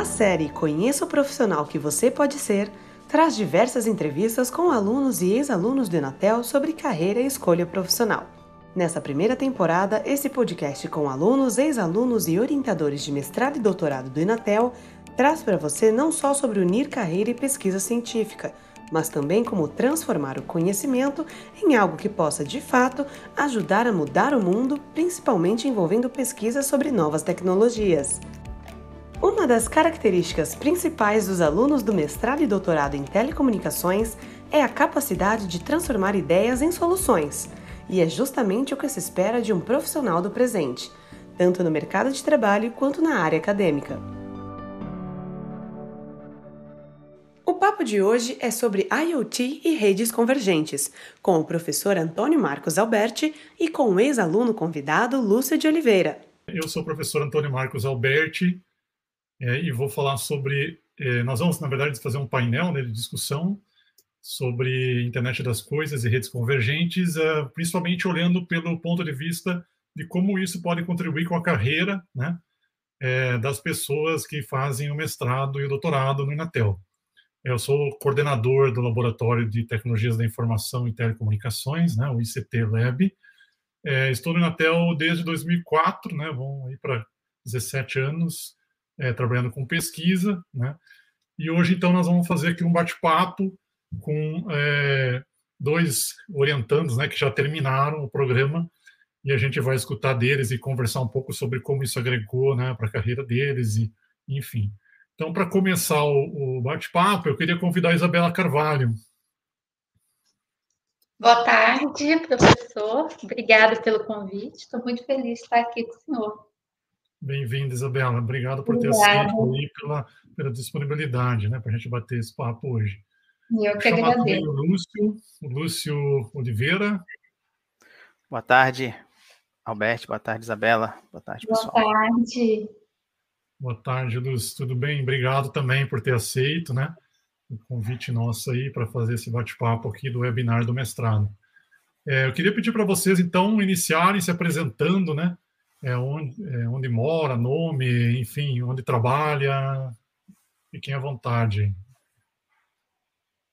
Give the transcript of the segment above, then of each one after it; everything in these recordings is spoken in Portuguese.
A série Conheça o Profissional que Você Pode Ser traz diversas entrevistas com alunos e ex-alunos do Enatel sobre carreira e escolha profissional. Nessa primeira temporada, esse podcast com alunos, ex-alunos e orientadores de mestrado e doutorado do Enatel traz para você não só sobre unir carreira e pesquisa científica, mas também como transformar o conhecimento em algo que possa, de fato, ajudar a mudar o mundo, principalmente envolvendo pesquisas sobre novas tecnologias. Uma das características principais dos alunos do mestrado e doutorado em telecomunicações é a capacidade de transformar ideias em soluções, e é justamente o que se espera de um profissional do presente, tanto no mercado de trabalho quanto na área acadêmica. O papo de hoje é sobre IoT e redes convergentes, com o professor Antônio Marcos Alberti e com o ex-aluno convidado Lúcio de Oliveira. Eu sou o professor Antônio Marcos Alberti, é, e vou falar sobre. É, nós vamos, na verdade, fazer um painel né, de discussão sobre internet das coisas e redes convergentes, é, principalmente olhando pelo ponto de vista de como isso pode contribuir com a carreira né, é, das pessoas que fazem o mestrado e o doutorado no Inatel. Eu sou coordenador do Laboratório de Tecnologias da Informação e Telecomunicações, né, o ICT Lab. É, estou no Inatel desde 2004, né, vão aí para 17 anos é, trabalhando com pesquisa, né? E hoje, então, nós vamos fazer aqui um bate-papo com é, dois orientandos, né, que já terminaram o programa, e a gente vai escutar deles e conversar um pouco sobre como isso agregou, né, para a carreira deles, e enfim. Então, para começar o, o bate-papo, eu queria convidar a Isabela Carvalho. Boa tarde, professor. Obrigada pelo convite. Estou muito feliz de estar aqui com o senhor. Bem-vinda, Isabela. Obrigado por ter aceito e pela, pela disponibilidade, né, para a gente bater esse papo hoje. Eu que agradeço. O Lúcio, o Lúcio Oliveira. Boa tarde, Alberto. Boa tarde, Isabela. Boa tarde, pessoal. Boa tarde. Boa tarde, Lúcio. Tudo bem? Obrigado também por ter aceito, né? O convite nosso aí para fazer esse bate-papo aqui do webinar do mestrado. É, eu queria pedir para vocês, então, iniciarem se apresentando, né? É, onde, é, onde mora, nome, enfim, onde trabalha. Fiquem à vontade.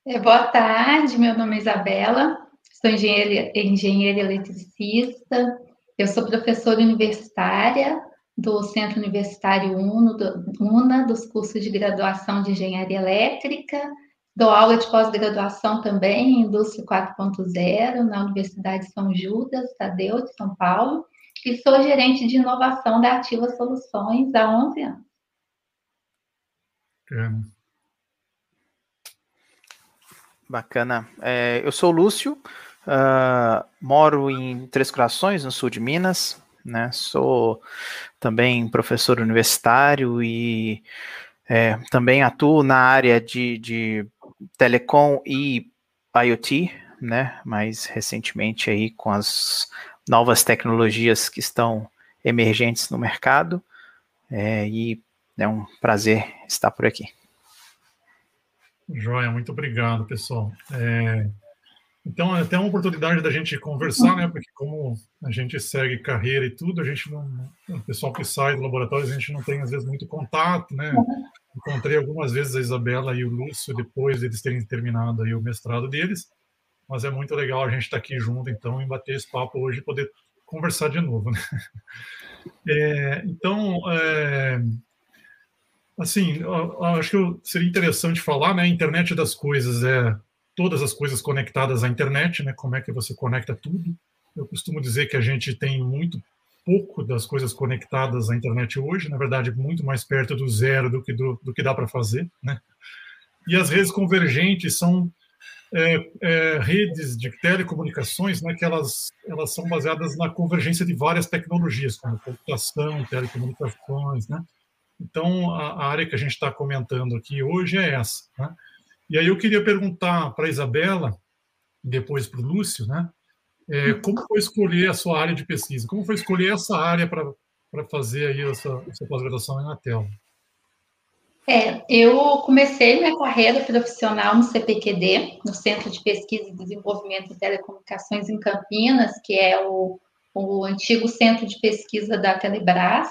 É, boa tarde, meu nome é Isabela, sou engenheira, engenheira eletricista, eu sou professora universitária do Centro Universitário Uno, do, UNA, dos cursos de graduação de Engenharia Elétrica, dou aula de pós-graduação também em Indústria 4.0 na Universidade São Judas, Tadeu, de São Paulo, e sou gerente de inovação da Ativa Soluções há 11 anos. Bacana. É, eu sou o Lúcio, uh, moro em Três Corações, no sul de Minas. Né? Sou também professor universitário e é, também atuo na área de, de telecom e IoT, né? Mais recentemente aí com as novas tecnologias que estão emergentes no mercado. É, e é um prazer estar por aqui. Joia, muito obrigado, pessoal. É, então, é até uma oportunidade da gente conversar, né? Porque como a gente segue carreira e tudo, a gente não, o pessoal que sai do laboratório, a gente não tem às vezes muito contato, né? Encontrei algumas vezes a Isabela e o Lúcio depois deles terem terminado aí o mestrado deles mas é muito legal a gente estar tá aqui junto, então, e bater esse papo hoje e poder conversar de novo. Né? É, então, é, assim, eu, acho que seria interessante falar, né? A internet das coisas é todas as coisas conectadas à internet, né? Como é que você conecta tudo? Eu costumo dizer que a gente tem muito pouco das coisas conectadas à internet hoje, na verdade, muito mais perto do zero do que, do, do que dá para fazer, né? E as redes convergentes são é, é, redes de telecomunicações, né, que elas, elas são baseadas na convergência de várias tecnologias, como computação, telecomunicações, né? Então, a, a área que a gente está comentando aqui hoje é essa, né? E aí eu queria perguntar para a Isabela, depois para o Lúcio, né? É, como foi escolher a sua área de pesquisa? Como foi escolher essa área para fazer aí essa, essa pós-graduação na tela? É, eu comecei minha carreira profissional no CPQD, no Centro de Pesquisa e Desenvolvimento de Telecomunicações em Campinas, que é o, o antigo centro de pesquisa da Telebrás.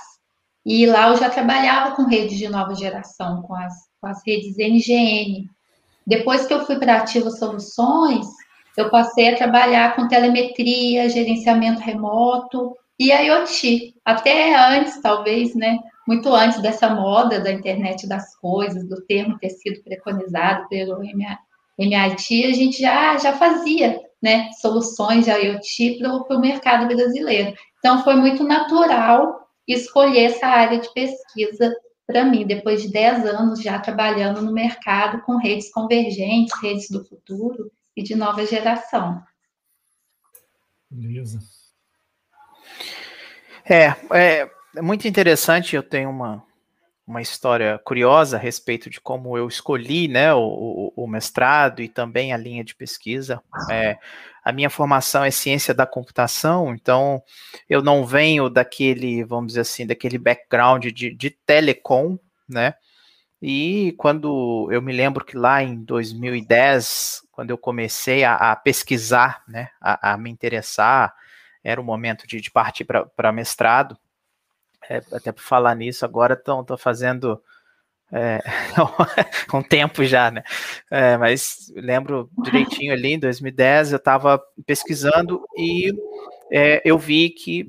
E lá eu já trabalhava com redes de nova geração, com as, com as redes NGN. Depois que eu fui para Ativa Soluções, eu passei a trabalhar com telemetria, gerenciamento remoto e IoT. Até antes, talvez, né? Muito antes dessa moda da internet das coisas, do termo ter sido preconizado pelo MIT, a gente já, já fazia né, soluções de IoT para o mercado brasileiro. Então, foi muito natural escolher essa área de pesquisa para mim, depois de 10 anos já trabalhando no mercado com redes convergentes, redes do futuro e de nova geração. Beleza. É, é, é muito interessante. Eu tenho uma, uma história curiosa a respeito de como eu escolhi né, o, o, mestrado e também a linha de pesquisa. É, a minha formação é ciência da computação, então eu não venho daquele, vamos dizer assim, daquele background de, de telecom, né? E quando eu me lembro que lá em 2010, quando eu comecei a, a pesquisar, né, a, a, me interessar, era o momento de, de partir para mestrado, é, até por falar nisso, agora estão fazendo é, um tempo já, né? É, mas lembro direitinho ali, em 2010, eu estava pesquisando e é, eu vi que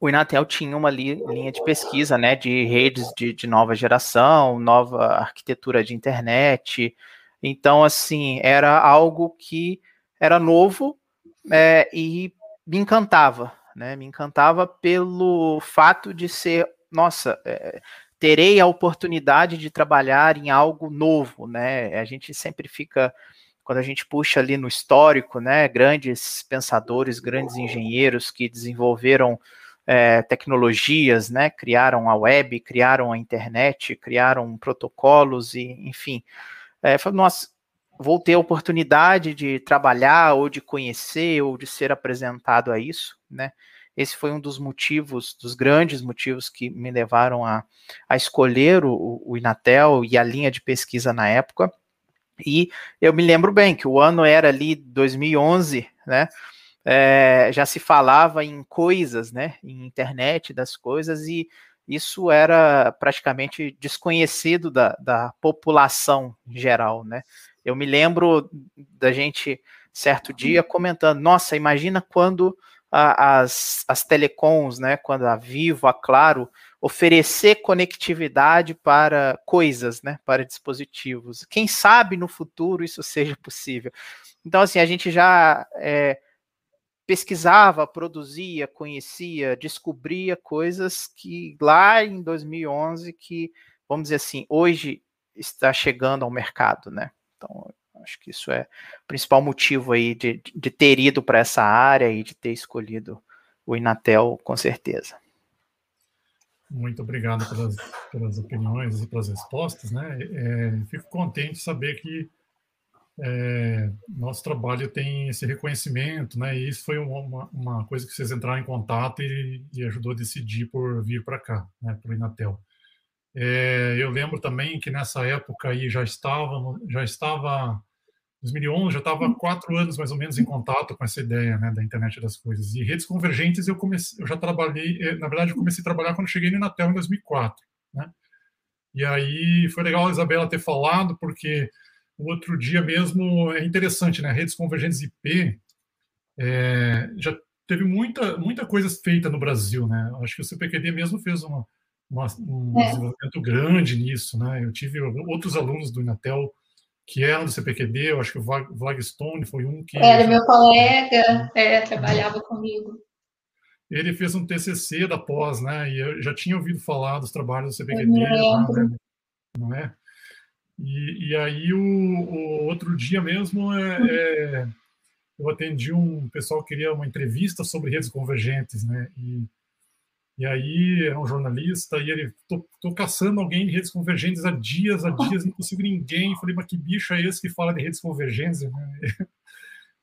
o Inatel tinha uma li, linha de pesquisa, né, de redes de, de, nova geração, nova arquitetura de internet. Então, assim, era algo que era novo é, e me encantava, né? Me encantava pelo fato de ser, nossa, é, terei a oportunidade de trabalhar em algo novo, né? A gente sempre fica quando a gente puxa ali no histórico, né, grandes pensadores, grandes engenheiros que desenvolveram é, tecnologias, né, criaram a web, criaram a internet, criaram protocolos e, enfim, é, nossa, vou ter a oportunidade de trabalhar ou de conhecer ou de ser apresentado a isso, né? Esse foi um dos motivos, dos grandes motivos que me levaram a, a escolher o, o Inatel e a linha de pesquisa na época. E eu me lembro bem que o ano era ali 2011, né? É, já se falava em coisas, né? Em internet das coisas, e isso era praticamente desconhecido da, da população geral, né? Eu me lembro da gente, certo dia, comentando: nossa, imagina quando as, as telecoms, né, quando a Vivo, a Claro, oferecer conectividade para coisas, né, para dispositivos. Quem sabe no futuro isso seja possível. Então, assim, a gente já é, pesquisava, produzia, conhecia, descobria coisas que lá em 2011 que, vamos dizer assim, hoje está chegando ao mercado, né? Então, acho que isso é o principal motivo aí de, de ter ido para essa área e de ter escolhido o Inatel, com certeza. Muito obrigado pelas, pelas opiniões e pelas respostas, né? É, fico contente de saber que é, nosso trabalho tem esse reconhecimento, né? E isso foi uma, uma coisa que vocês entraram em contato e, e ajudou a decidir por vir para cá, né? Para o Inatel. É, eu lembro também que nessa época aí já estava, já estava 2011 já estava quatro anos mais ou menos em contato com essa ideia né, da internet das coisas e redes convergentes eu comecei, eu já trabalhei, eh, na verdade eu comecei a trabalhar quando cheguei no Inatel em 2004, né? E aí foi legal a Isabela ter falado porque o outro dia mesmo é interessante, né? Redes convergentes IP é, já teve muita muita coisa feita no Brasil, né? Acho que o CPQD mesmo fez uma uma, um é. desenvolvimento grande nisso, né? Eu tive outros alunos do Inatel que eram do CPQD, eu acho que o Vlagstone foi um que... Era meu colega, é, trabalhava comigo. Ele fez um TCC da pós, né? E eu já tinha ouvido falar dos trabalhos do CPQD, né? não é? E, e aí, o, o, outro dia mesmo, é, é, eu atendi um pessoal que queria uma entrevista sobre redes convergentes, né? E e aí é um jornalista e ele, tô, tô, caçando alguém de redes convergentes há dias, há dias, não consigo ninguém. Falei, mas que bicho é esse que fala de redes convergentes?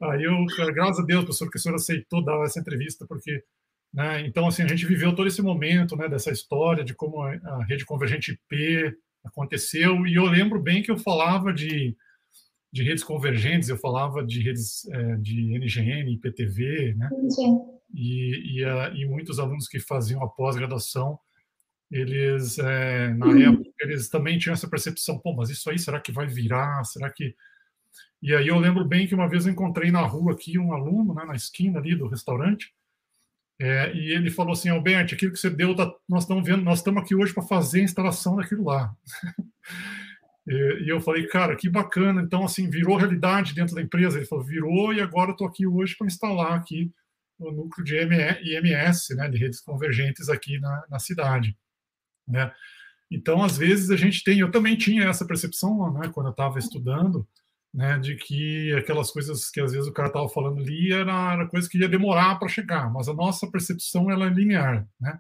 Aí eu, graças a Deus, professor, que o senhor aceitou dar essa entrevista, porque, né, então, assim, a gente viveu todo esse momento, né, dessa história de como a rede convergente IP aconteceu, e eu lembro bem que eu falava de, de redes convergentes, eu falava de redes é, de NGN, IPTV, né? Sim e, e, a, e muitos alunos que faziam a pós-graduação eles, é, na uhum. época, eles também tinham essa percepção, pô, mas isso aí, será que vai virar? Será que... E aí eu lembro bem que uma vez eu encontrei na rua aqui um aluno, né, na esquina ali do restaurante, é, e ele falou assim, Alberto, aquilo que você deu, tá, nós estamos vendo, nós estamos aqui hoje para fazer a instalação daquilo lá. e, e, eu falei, cara, que bacana. Então, assim, virou realidade dentro da empresa. Ele falou, virou, e agora eu estou aqui hoje para instalar aqui o núcleo de IMS, né, de redes convergentes aqui na, na cidade. Né? Então, às vezes, a gente tem, eu também tinha essa percepção né, quando eu estava estudando, né, de que aquelas coisas que às vezes o cara estava falando ali era, era coisa que ia demorar para chegar, mas a nossa percepção ela é linear, né?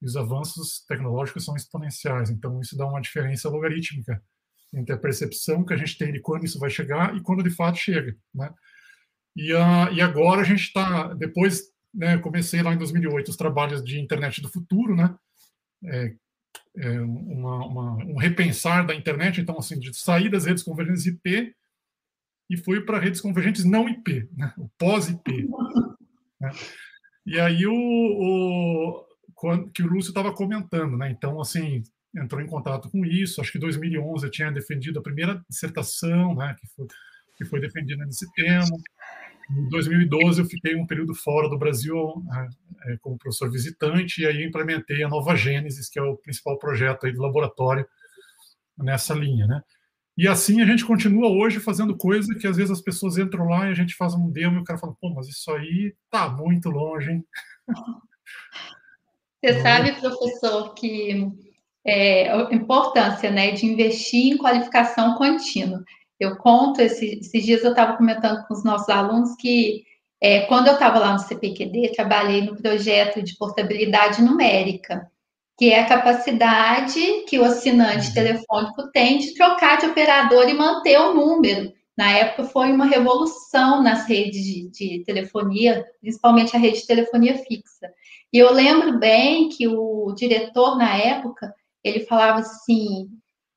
E os avanços tecnológicos são exponenciais, então isso dá uma diferença logarítmica entre a percepção que a gente tem de quando isso vai chegar e quando de fato chega, né? E, uh, e agora a gente está, depois, né, comecei lá em 2008 os trabalhos de internet do futuro, né? É, é uma, uma, um repensar da internet, então assim, de sair das redes convergentes IP e foi para redes convergentes não IP, né? o pós-IP. Né? E aí o, o que o Lúcio estava comentando, né? Então, assim, entrou em contato com isso. Acho que em 2011 eu tinha defendido a primeira dissertação, né? Que foi, que foi defendida nesse tema. Em 2012 eu fiquei um período fora do Brasil né, como professor visitante e aí implementei a Nova Gênesis, que é o principal projeto aí do laboratório nessa linha, né? E assim a gente continua hoje fazendo coisa que às vezes as pessoas entram lá e a gente faz um demo e o cara fala, pô, mas isso aí tá muito longe, hein? Você sabe, professor, que é, a importância né, de investir em qualificação contínua. Eu conto, esse, esses dias eu estava comentando com os nossos alunos que é, quando eu estava lá no CPQD, trabalhei no projeto de portabilidade numérica que é a capacidade que o assinante uhum. telefônico tem de trocar de operador e manter o número. Na época foi uma revolução nas redes de, de, telefonia, principalmente a rede de telefonia fixa. E eu lembro bem que o diretor na época ele falava assim: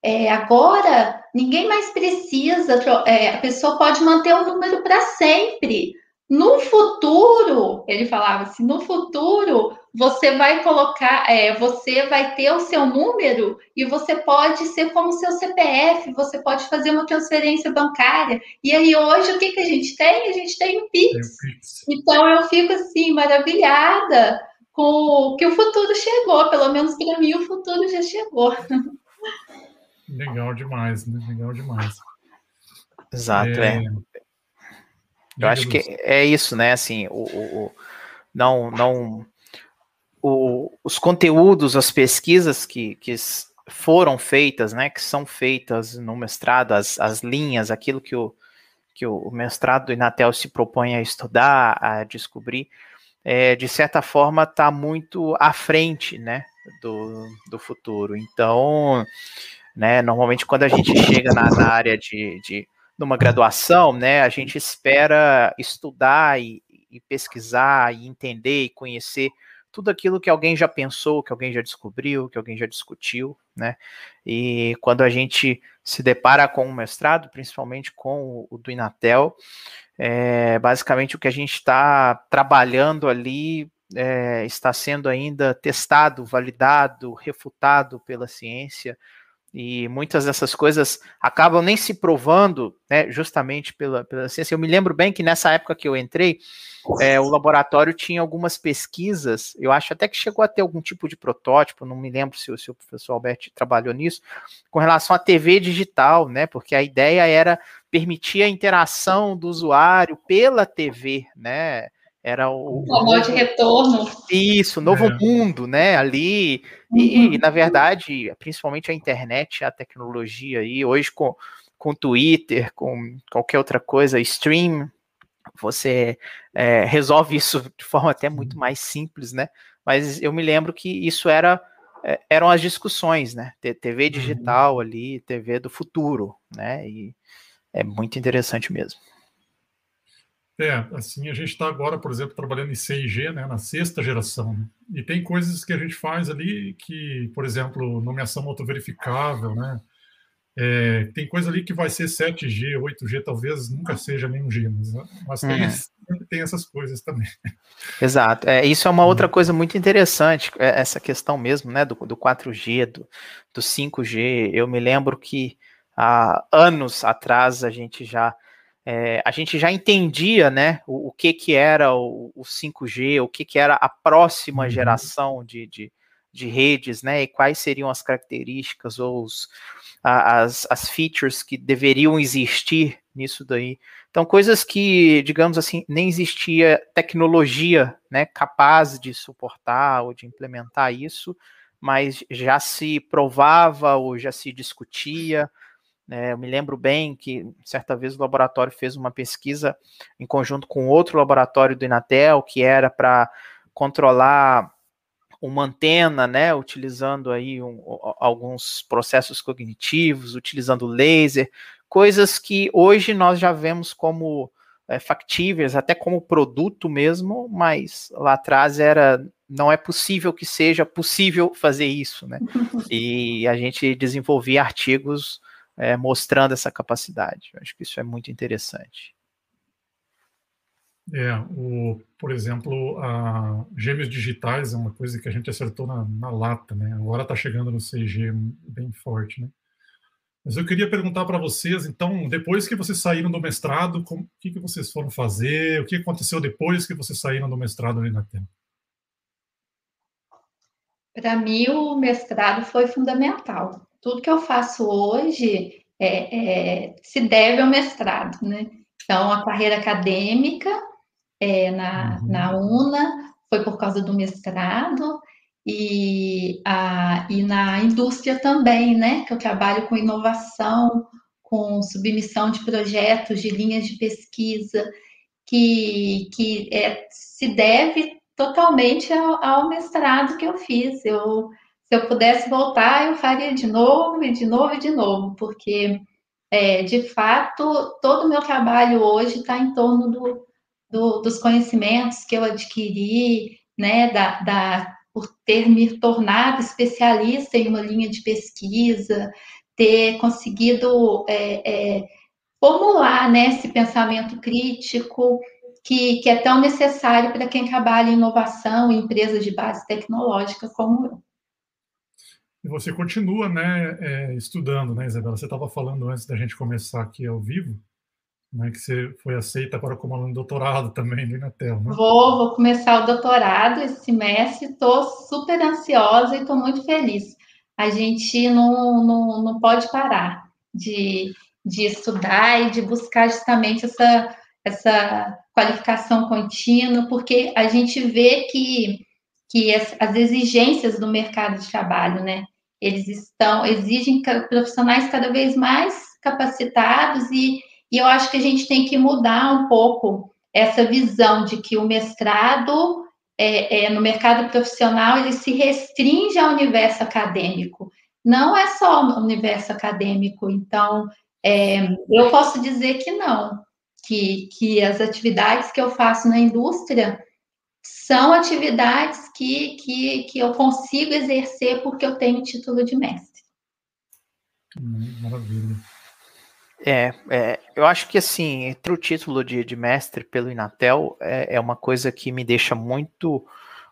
é, agora ninguém mais precisa, é, a pessoa pode manter o número para sempre. No futuro, ele falava assim, no futuro você vai colocar, é, você vai ter o seu número e você pode ser como seu CPF, você pode fazer uma transferência bancária. E aí hoje o que, que a gente tem? A gente tem o Pix. Então eu fico assim maravilhada com que o futuro chegou, pelo menos para mim o futuro já chegou. Legal demais, né? Legal demais. Exato, é. é. Eu acho que é isso, né? Assim, o, o, o não, não o, os conteúdos, as pesquisas que, que foram feitas, né, que são feitas no mestrado, as, as linhas, aquilo que o, que o mestrado do Inatel se propõe a estudar, a descobrir, é, de certa forma está muito à frente, né, do, do futuro. Então, né, normalmente quando a gente chega na, na área de, de numa graduação, né, a gente espera estudar e, e pesquisar e entender e conhecer tudo aquilo que alguém já pensou, que alguém já descobriu, que alguém já discutiu, né? E quando a gente se depara com um mestrado, principalmente com o do Inatel, é, basicamente o que a gente está trabalhando ali é, está sendo ainda testado, validado, refutado pela ciência, e muitas dessas coisas acabam nem se provando, né, justamente pela, pela ciência. Eu me lembro bem que nessa época que eu entrei, é, o laboratório tinha algumas pesquisas, eu acho até que chegou a ter algum tipo de protótipo, não me lembro se, o professor Alberto trabalhou nisso, com relação à TV digital, né, porque a ideia era permitir a interação do usuário pela TV, né, era o, o de retorno. Isso, novo é. mundo, né? Ali. Uhum. E, na verdade, principalmente a internet, a tecnologia aí, hoje com, com Twitter, com qualquer outra coisa, stream, você é, resolve isso de forma até muito mais simples, né? Mas eu me lembro que isso era é, eram as discussões, né? TV uhum. digital ali, TV do futuro, né? E é muito interessante mesmo. É, assim, a gente está agora, por exemplo, trabalhando em 6G, né, na sexta geração. Né? E tem coisas que a gente faz ali que, por exemplo, nomeação autoverificável, né? É, tem coisa ali que vai ser 7G, 8G, talvez nunca seja nenhum G, mas, mas tem, uhum. tem essas coisas também. Exato. É, isso é uma outra coisa muito interessante, é, essa questão mesmo, né, do, do 4G, do, do 5G. Eu me lembro que há anos atrás a gente já é, a gente já entendia, né, o, o que que era o, o, 5G, o que que era a próxima uhum. geração de, de, de, redes, né, e quais seriam as características ou os, as, as features que deveriam existir nisso daí. Então, coisas que, digamos assim, nem existia tecnologia né, capaz de suportar ou de implementar isso, mas já se provava ou já se discutia. É, eu me lembro bem que certa vez o laboratório fez uma pesquisa em conjunto com outro laboratório do Inatel, que era para controlar uma antena, né, utilizando aí um, alguns processos cognitivos, utilizando laser, coisas que hoje nós já vemos como é, factíveis, até como produto mesmo, mas lá atrás era não é possível que seja possível fazer isso, né? E a gente desenvolvia artigos é, mostrando essa capacidade. Eu acho que isso é muito interessante. É, o, por exemplo, a gêmeos digitais é uma coisa que a gente acertou na, na lata, né? Agora está chegando no 6G bem forte, né? Mas eu queria perguntar para vocês, então, depois que vocês saíram do mestrado, o que, que vocês foram fazer? O que aconteceu depois que vocês saíram do mestrado ali na Terra? Para mim, o mestrado foi fundamental. Tudo que eu faço hoje é, é, se deve ao mestrado, né? Então, a carreira acadêmica é, na, uhum. na UNA foi por causa do mestrado, e, a, e na indústria também, né? Que eu trabalho com inovação, com submissão de projetos, de linhas de pesquisa, que, que é, se deve totalmente ao, ao, mestrado que eu fiz. Eu, se eu pudesse voltar, eu faria de novo, e de novo, e de novo, porque, é, de fato, todo o meu trabalho hoje está em torno do, do, dos conhecimentos que eu adquiri, né, da, da por ter me tornado especialista em uma linha de pesquisa, ter conseguido é, é, formular né, esse pensamento crítico que, que é tão necessário para quem trabalha em inovação em empresas de base tecnológica como eu. E você continua né, é, estudando, né, Isabela? Você estava falando antes da gente começar aqui ao vivo né, que você foi aceita para como aluno de doutorado também no Inatel, né? Vou, vou começar o doutorado esse semestre, estou super ansiosa e estou muito feliz. A gente não, não, não pode parar de, de estudar e de buscar justamente essa, essa qualificação contínua, porque a gente vê que, que as exigências do mercado de trabalho, né? Eles estão, exigem profissionais cada vez mais capacitados e e eu acho que a gente tem que mudar um pouco essa visão de que o mestrado é, é, no mercado profissional ele se restringe ao universo acadêmico. Não é só o universo acadêmico. Então, é, eu posso dizer que não, que, que as atividades que eu faço na indústria são atividades que, que, que eu consigo exercer porque eu tenho título de mestre. Maravilha. É, é, eu acho que assim, entre o título de, de mestre pelo Inatel é, é, uma coisa que me deixa muito,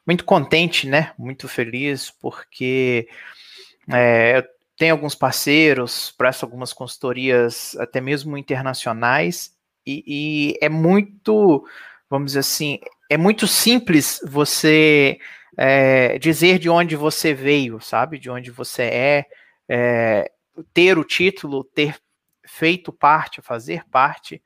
muito contente, né? Muito feliz, porque é, eu tenho alguns parceiros, presto algumas consultorias, até mesmo internacionais, e, e, é muito, vamos dizer assim, é muito simples você é, dizer de onde você veio, sabe? De onde você é, é ter o título, ter feito parte, fazer parte,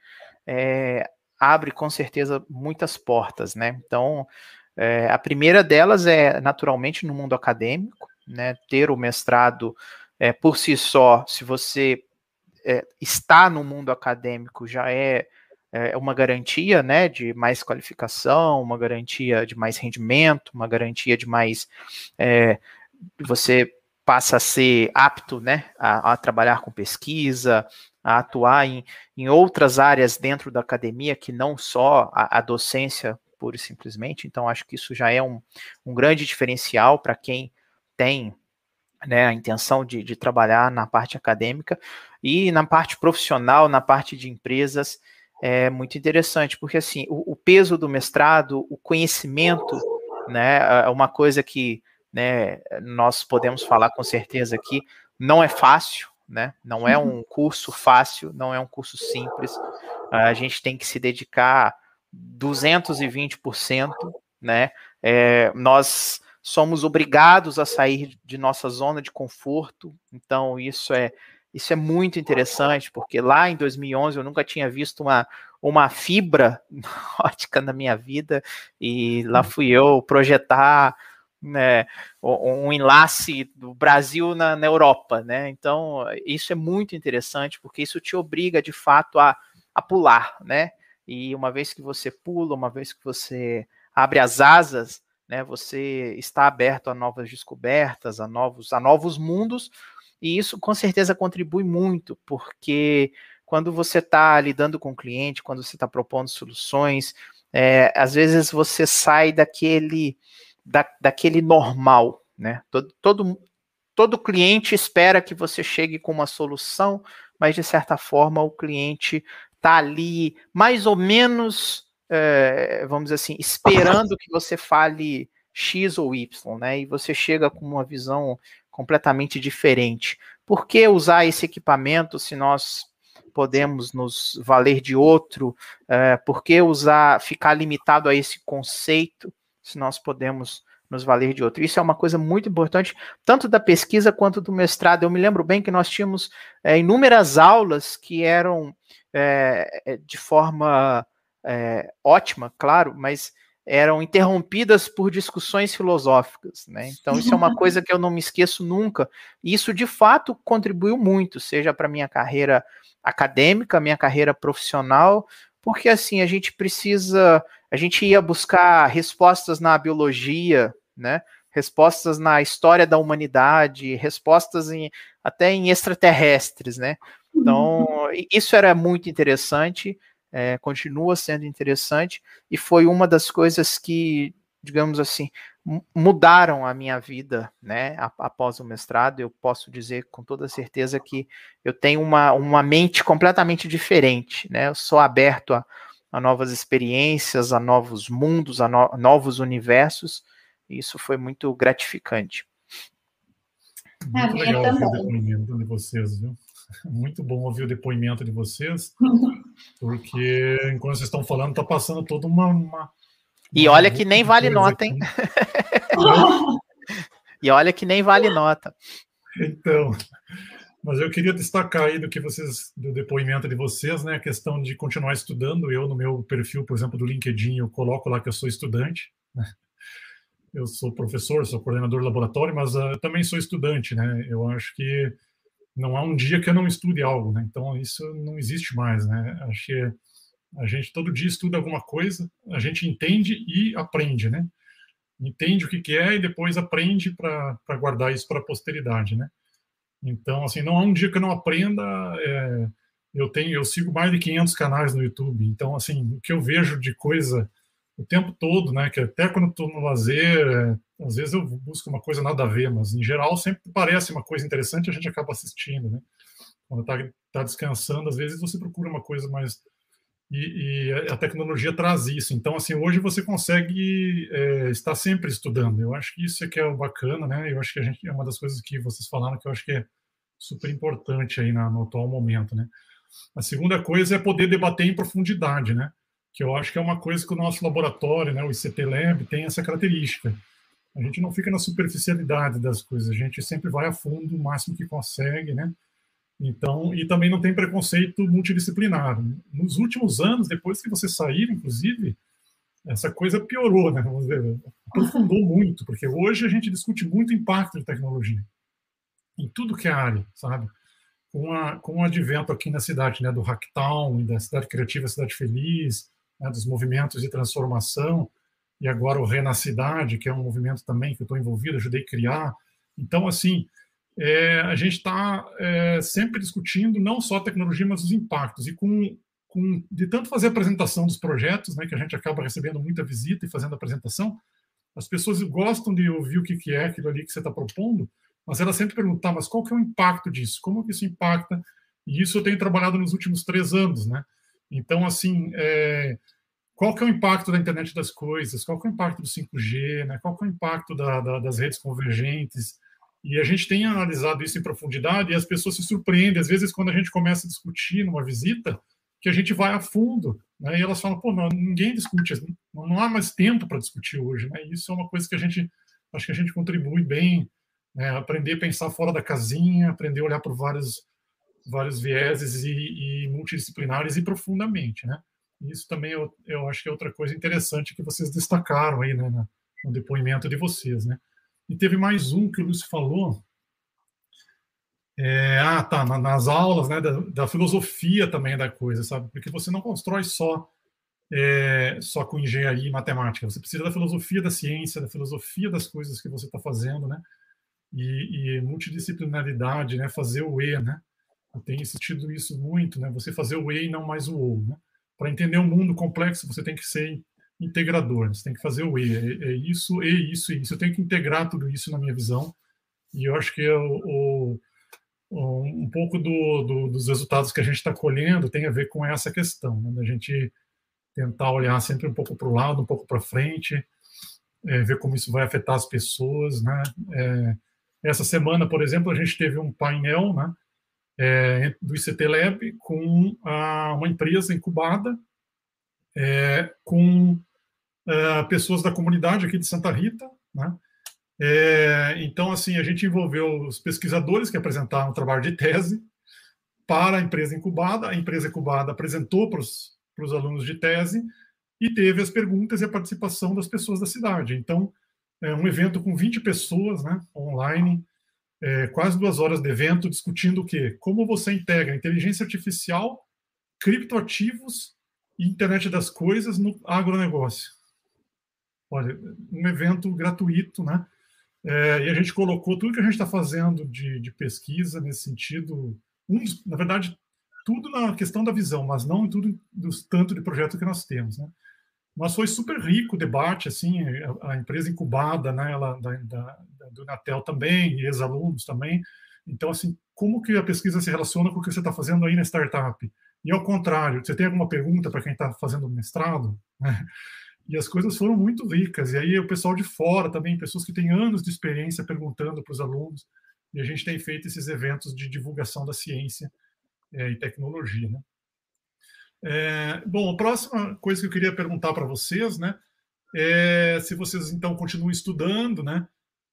é, abre com certeza muitas portas, né? Então, é, a primeira delas é naturalmente no mundo acadêmico, né? Ter o mestrado é, por si só, se você é, está no mundo acadêmico, já é, é, uma garantia, né? De mais qualificação, uma garantia de mais rendimento, uma garantia de mais é, você passa a ser apto né, a, a, trabalhar com pesquisa, a atuar em, em outras áreas dentro da academia que não só a, a docência pura e simplesmente. Então, acho que isso já é um, um grande diferencial para quem tem né, a intenção de, de, trabalhar na parte acadêmica e na parte profissional, na parte de empresas. É muito interessante, porque assim, o, o peso do mestrado, o conhecimento, né, é uma coisa que né, nós podemos falar com certeza aqui, não é fácil, né? Não é um curso fácil, não é um curso simples. A gente tem que se dedicar 220%, né? É, nós somos obrigados a sair de nossa zona de conforto, então isso é isso é muito interessante, porque lá em 2011 eu nunca tinha visto uma, uma fibra ótica na minha vida, e lá fui eu projetar né, um enlace do Brasil na, na, Europa, né? Então, isso é muito interessante, porque isso te obriga, de fato, a, a pular, né? E uma vez que você pula, uma vez que você abre as asas, né, você está aberto a novas descobertas, a novos, a novos mundos, e isso com certeza contribui muito, porque quando você está lidando com o cliente, quando você está propondo soluções, é, às vezes você sai daquele da, daquele normal, né? Todo, todo, todo cliente espera que você chegue com uma solução, mas de certa forma o cliente está ali mais ou menos, é, vamos dizer assim, esperando que você fale X ou Y, né? E você chega com uma visão completamente diferente. Por que usar esse equipamento se nós podemos nos valer de outro? É, por que usar, ficar limitado a esse conceito? se nós podemos nos valer de outro. Isso é uma coisa muito importante, tanto da pesquisa quanto do mestrado. Eu me lembro bem que nós tínhamos é, inúmeras aulas que eram é, de forma é, ótima, claro, mas eram interrompidas por discussões filosóficas, né? Então isso é uma coisa que eu não me esqueço nunca. E isso de fato contribuiu muito, seja para minha carreira acadêmica, minha carreira profissional, porque assim a gente precisa a gente ia buscar respostas na biologia, né? Respostas na história da humanidade, respostas em, até em extraterrestres, né? Então, isso era muito interessante, é, continua sendo interessante, e foi uma das coisas que, digamos assim, mudaram a minha vida, né, após o mestrado, eu posso dizer com toda certeza que eu tenho uma, uma mente completamente diferente, né, eu sou aberto a, a novas experiências, a novos mundos, a no novos universos. E isso foi muito gratificante. Muito legal ouvir o depoimento de vocês, viu? Muito bom ouvir o depoimento de vocês, porque enquanto vocês estão falando, está passando toda uma, uma. E olha que nem vale nota, hein? e olha que nem vale nota. Então, mas eu queria destacar aí do que vocês, do depoimento de vocês, né, a questão de continuar estudando. Eu, no meu perfil, por exemplo, do LinkedIn, eu coloco lá que eu sou estudante. Né? Eu sou professor, sou coordenador de laboratório, mas uh, também sou estudante, né? Eu acho que não há um dia que eu não estude algo, né? Então isso não existe mais, né? Acho que a gente todo dia estuda alguma coisa, a gente entende e aprende, né? Entende o que, que é e depois aprende para guardar isso para a posteridade, né? Então, assim, não há um dia que eu não aprenda. É, eu tenho, eu sigo mais de 500 canais no YouTube. Então, assim, o que eu vejo de coisa o tempo todo, né? Que até quando estou no lazer, é, às vezes eu busco uma coisa nada a ver, mas em geral sempre parece uma coisa interessante, a gente acaba assistindo, né? Quando está tá descansando, às vezes você procura uma coisa mais e, e, a tecnologia traz isso. Então, assim, hoje você consegue é, estar sempre estudando. Eu acho que isso é que é o bacana, né? Eu acho que a gente é uma das coisas que vocês falaram que eu acho que é super importante aí na, no atual momento, né? A segunda coisa é poder debater em profundidade, né? Que eu acho que é uma coisa que o nosso laboratório, né, o ICT Lab, tem essa característica. A gente não fica na superficialidade das coisas, a gente sempre vai a fundo o máximo que consegue, né? Então, e também não tem preconceito multidisciplinar. Nos últimos anos, depois que você sair, inclusive, essa coisa piorou, né? Vamos dizer, aprofundou muito, porque hoje a gente discute muito o impacto de tecnologia em tudo que é área, sabe? Com, a, com o advento aqui na cidade, né, do Hacktown, da cidade criativa, cidade feliz, né, dos movimentos de transformação, e agora o Renacidade, que é um movimento também que eu estou envolvido, ajudei a criar. Então, assim, é, a gente está é, sempre discutindo não só a tecnologia, mas os impactos. E com, com, de tanto fazer apresentação dos projetos, né, que a gente acaba recebendo muita visita e fazendo apresentação, as pessoas gostam de ouvir o que, que é aquilo ali que você está propondo, mas elas sempre perguntam, tá, mas qual que é o impacto disso? Como que isso impacta? E isso eu tenho trabalhado nos últimos três anos, né? Então, assim, é, qual que é o impacto da internet das coisas? Qual que é o impacto do 5G? Né? Qual que é o impacto da, da, das redes convergentes? E a gente tem analisado isso em profundidade e as pessoas se surpreendem, às vezes, quando a gente começa a discutir numa visita, que a gente vai a fundo, né? E elas falam, pô, não, ninguém discute, não, não há mais tempo para discutir hoje, né? E isso é uma coisa que a gente, acho que a gente contribui bem, né? Aprender a pensar fora da casinha, aprender a olhar por vários, vários vieses e, e multidisciplinares e profundamente, né? Isso também eu, eu acho que é outra coisa interessante que vocês destacaram aí, né, no depoimento de vocês, né? E teve mais um que o Lúcio falou. É, ah, tá, nas aulas né, da, da, filosofia também da coisa, sabe? Porque você não constrói só, é, só com engenharia e matemática, você precisa da filosofia da ciência, da filosofia das coisas que você está fazendo, né? E, e, multidisciplinaridade, né? Fazer o E, né? Eu tenho sentido isso muito, né? Você fazer o E não mais o O, né? Para entender um mundo complexo, você tem que ser integrador, você tem que fazer o E, é, é isso, e isso, e isso. Eu tenho que integrar tudo isso na minha visão, e eu acho que é o, o, um pouco do, do, dos resultados que a gente está colhendo tem a ver com essa questão, né? da gente tentar olhar sempre um pouco para o lado, um pouco para frente, é, ver como isso vai afetar as pessoas, né? É, essa semana, por exemplo, a gente teve um painel, né? É, do ICT Lab com a, uma empresa incubada é, com é, pessoas da comunidade aqui de Santa Rita, né? É, então, assim, a gente envolveu os pesquisadores que apresentaram o trabalho de tese para a empresa incubada, a empresa incubada apresentou para os, alunos de tese e teve as perguntas e a participação das pessoas da cidade. Então, é um evento com 20 pessoas, né, online, é, quase duas horas de evento, discutindo o quê? Como você integra inteligência artificial, criptoativos e internet das coisas no agronegócio. Olha, um evento gratuito, né? É, e a gente colocou tudo que a gente está fazendo de, de, pesquisa nesse sentido, um, na verdade, tudo na questão da visão, mas não em tudo do tanto de projeto que nós temos, né? Mas foi super rico o debate, assim, a, a empresa incubada, né, ela, da, da, do Natel também, ex-alunos também. Então, assim, como que a pesquisa se relaciona com o que você está fazendo aí na startup? E ao contrário, você tem alguma pergunta para quem está fazendo mestrado? Né? E as coisas foram muito ricas. E aí o pessoal de fora também, pessoas que têm anos de experiência perguntando para os alunos. E a gente tem feito esses eventos de divulgação da ciência é, e tecnologia. Né? É, bom, a próxima coisa que eu queria perguntar para vocês, né, é se vocês então continuam estudando, né,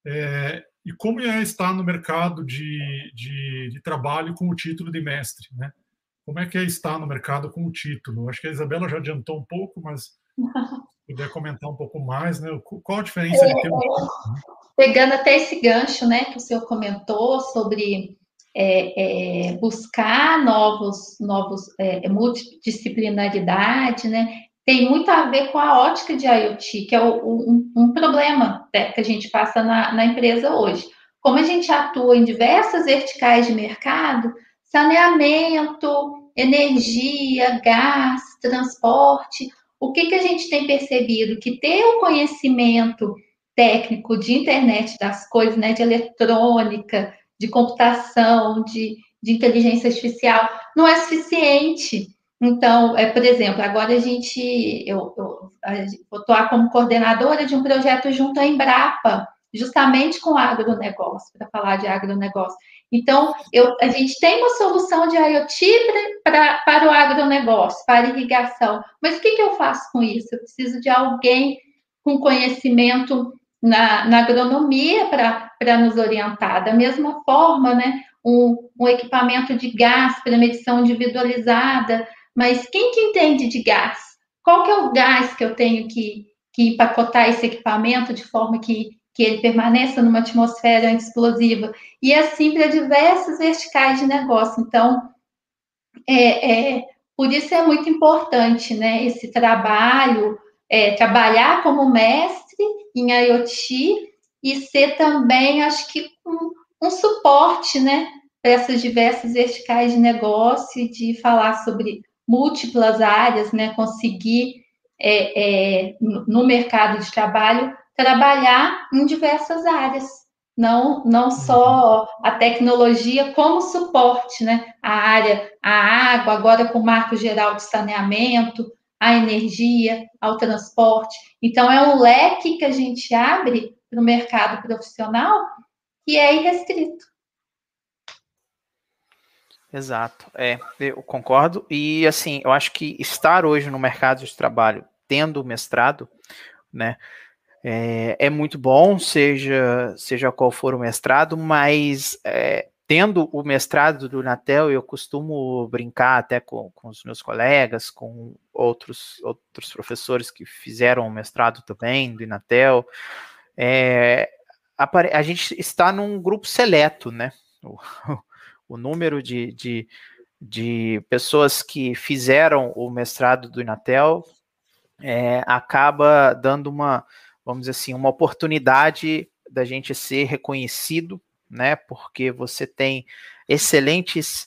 é, e como é estar no mercado de, de, de, trabalho com o título de mestre, né? Como é que é estar no mercado com o título? Acho que a Isabela já adiantou um pouco, mas puder comentar um pouco mais, né? Qual a diferença de ter um... Né? Pegando até esse gancho, né, que o senhor comentou sobre é, é, buscar novos, novos é, multidisciplinaridade, né? Tem muito a ver com a ótica de IoT, que é o, um, um, problema né, que a gente passa na, na empresa hoje. Como a gente atua em diversas verticais de mercado, saneamento, energia, gás, transporte, o que, que a gente tem percebido? Que ter o conhecimento técnico de internet das coisas, né, de eletrônica, de computação, de, de inteligência artificial, não é suficiente. Então, é, por exemplo, agora a gente, eu, vou atuar como coordenadora de um projeto junto à Embrapa, justamente com agronegócio, para falar de agronegócio. Então, eu, a gente tem uma solução de IoT pra, para o agronegócio, para irrigação. Mas o que, que eu faço com isso? Eu preciso de alguém com conhecimento na, na agronomia para nos orientar. Da mesma forma, né, um, um equipamento de gás para medição individualizada. Mas quem que entende de gás? Qual que é o gás que eu tenho que, que empacotar esse equipamento de forma que que ele permaneça numa atmosfera explosiva, e assim para diversas verticais de negócio. Então, é, é, por isso é muito importante né, esse trabalho, é, trabalhar como mestre em IoT e ser também, acho que, um, um suporte né, para essas diversas verticais de negócio e de falar sobre múltiplas áreas, né, conseguir é, é, no mercado de trabalho trabalhar em diversas áreas. não, não só a tecnologia como suporte, né? A área, a água, agora com o marco geral de saneamento, a energia, ao transporte. Então, é um leque que a gente abre para o mercado profissional que é irrestrito. Exato, é, eu concordo. E assim, eu acho que estar hoje no mercado de trabalho, tendo mestrado, né, é, é muito bom, seja, seja qual for o mestrado, mas é, tendo o mestrado do Natel, eu costumo brincar até com, com os meus colegas, com outros, outros professores que fizeram o mestrado também do Inatel, é, a, a, gente está num grupo seleto, né? O, número de, de, de, pessoas que fizeram o mestrado do Inatel é, acaba dando uma, vamos dizer assim, uma oportunidade da gente ser reconhecido, né? Porque você tem excelentes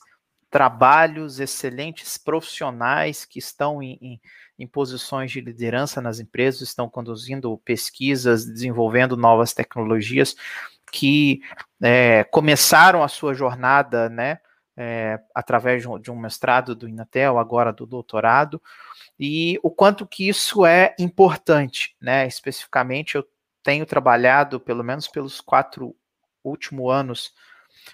trabalhos, excelentes profissionais que estão em, em, em, posições de liderança nas empresas, estão conduzindo pesquisas, desenvolvendo novas tecnologias que é, começaram a sua jornada, né? É, através de um, mestrado do Inatel, agora do doutorado, e o quanto que isso é importante, né? Especificamente, eu tenho trabalhado, pelo menos pelos quatro últimos anos,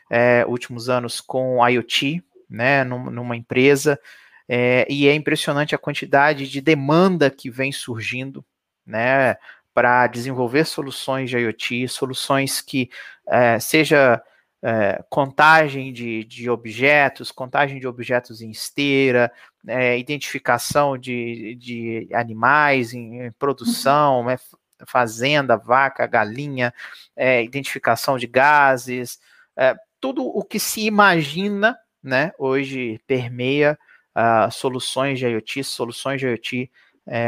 é, últimos anos com IoT, né? Numa empresa, é, e é impressionante a quantidade de demanda que vem surgindo, né? Para desenvolver soluções de IoT, soluções que é, seja é, contagem de, de, objetos, contagem de objetos em esteira, é, identificação de, de animais em, em produção, né, fazenda, vaca, galinha, é, identificação de gases, tudo o que se imagina, né, hoje permeia uh, soluções de IoT, soluções de IoT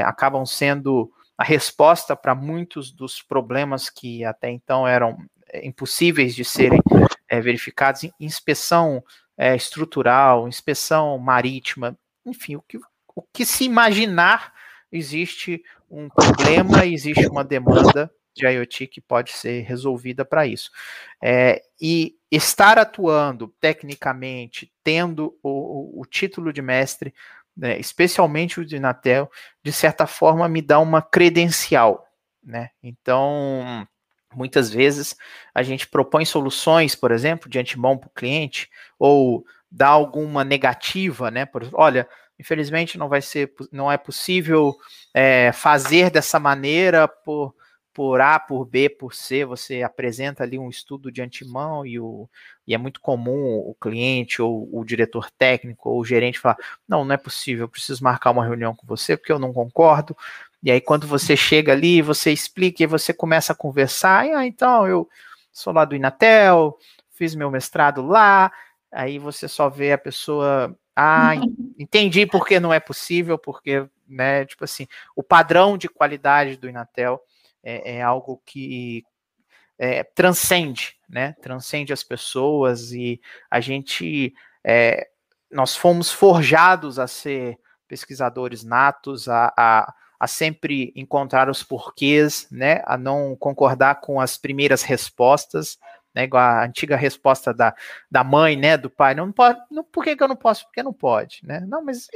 acabam sendo a resposta para muitos dos problemas que até então eram impossíveis de serem é, verificados, inspeção é, estrutural, inspeção marítima, enfim, o que, o que se imaginar existe um problema, existe uma demanda de IoT que pode ser resolvida para isso. É, e estar atuando tecnicamente, tendo o, o título de mestre, né, especialmente o de Inatel, de certa forma me dá uma credencial. Né? Então, Muitas vezes a gente propõe soluções, por exemplo, de antemão para o cliente, ou dá alguma negativa, né? Por, olha, infelizmente não vai ser, não é possível é, fazer dessa maneira por, por A, por B, por C, você apresenta ali um estudo de antemão e, o, e é muito comum o cliente ou o diretor técnico ou o gerente falar, não, não é possível, eu preciso marcar uma reunião com você porque eu não concordo, e aí, quando você chega ali, você explica e você começa a conversar. E, ah, então, eu sou lá do Inatel, fiz meu mestrado lá. Aí você só vê a pessoa. Ah, entendi porque não é possível, porque, né, tipo assim, o padrão de qualidade do Inatel é, é algo que é, transcende, né? Transcende as pessoas e a gente. É, nós fomos forjados a ser pesquisadores natos, a, a a sempre encontrar os porquês, né, a não concordar com as primeiras respostas, né, igual a antiga resposta da, da mãe, né, do pai, não pode, não, por que, que eu não posso? Porque não pode, né? Não, mas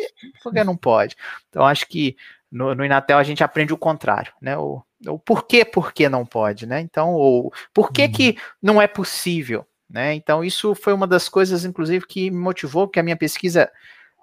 por que não pode? Então acho que no, no Inatel a gente aprende o contrário, né? O, o porquê, por que não pode, né? Então, ou por que que uhum. não é possível, né? Então isso foi uma das coisas, inclusive, que me motivou, que a minha pesquisa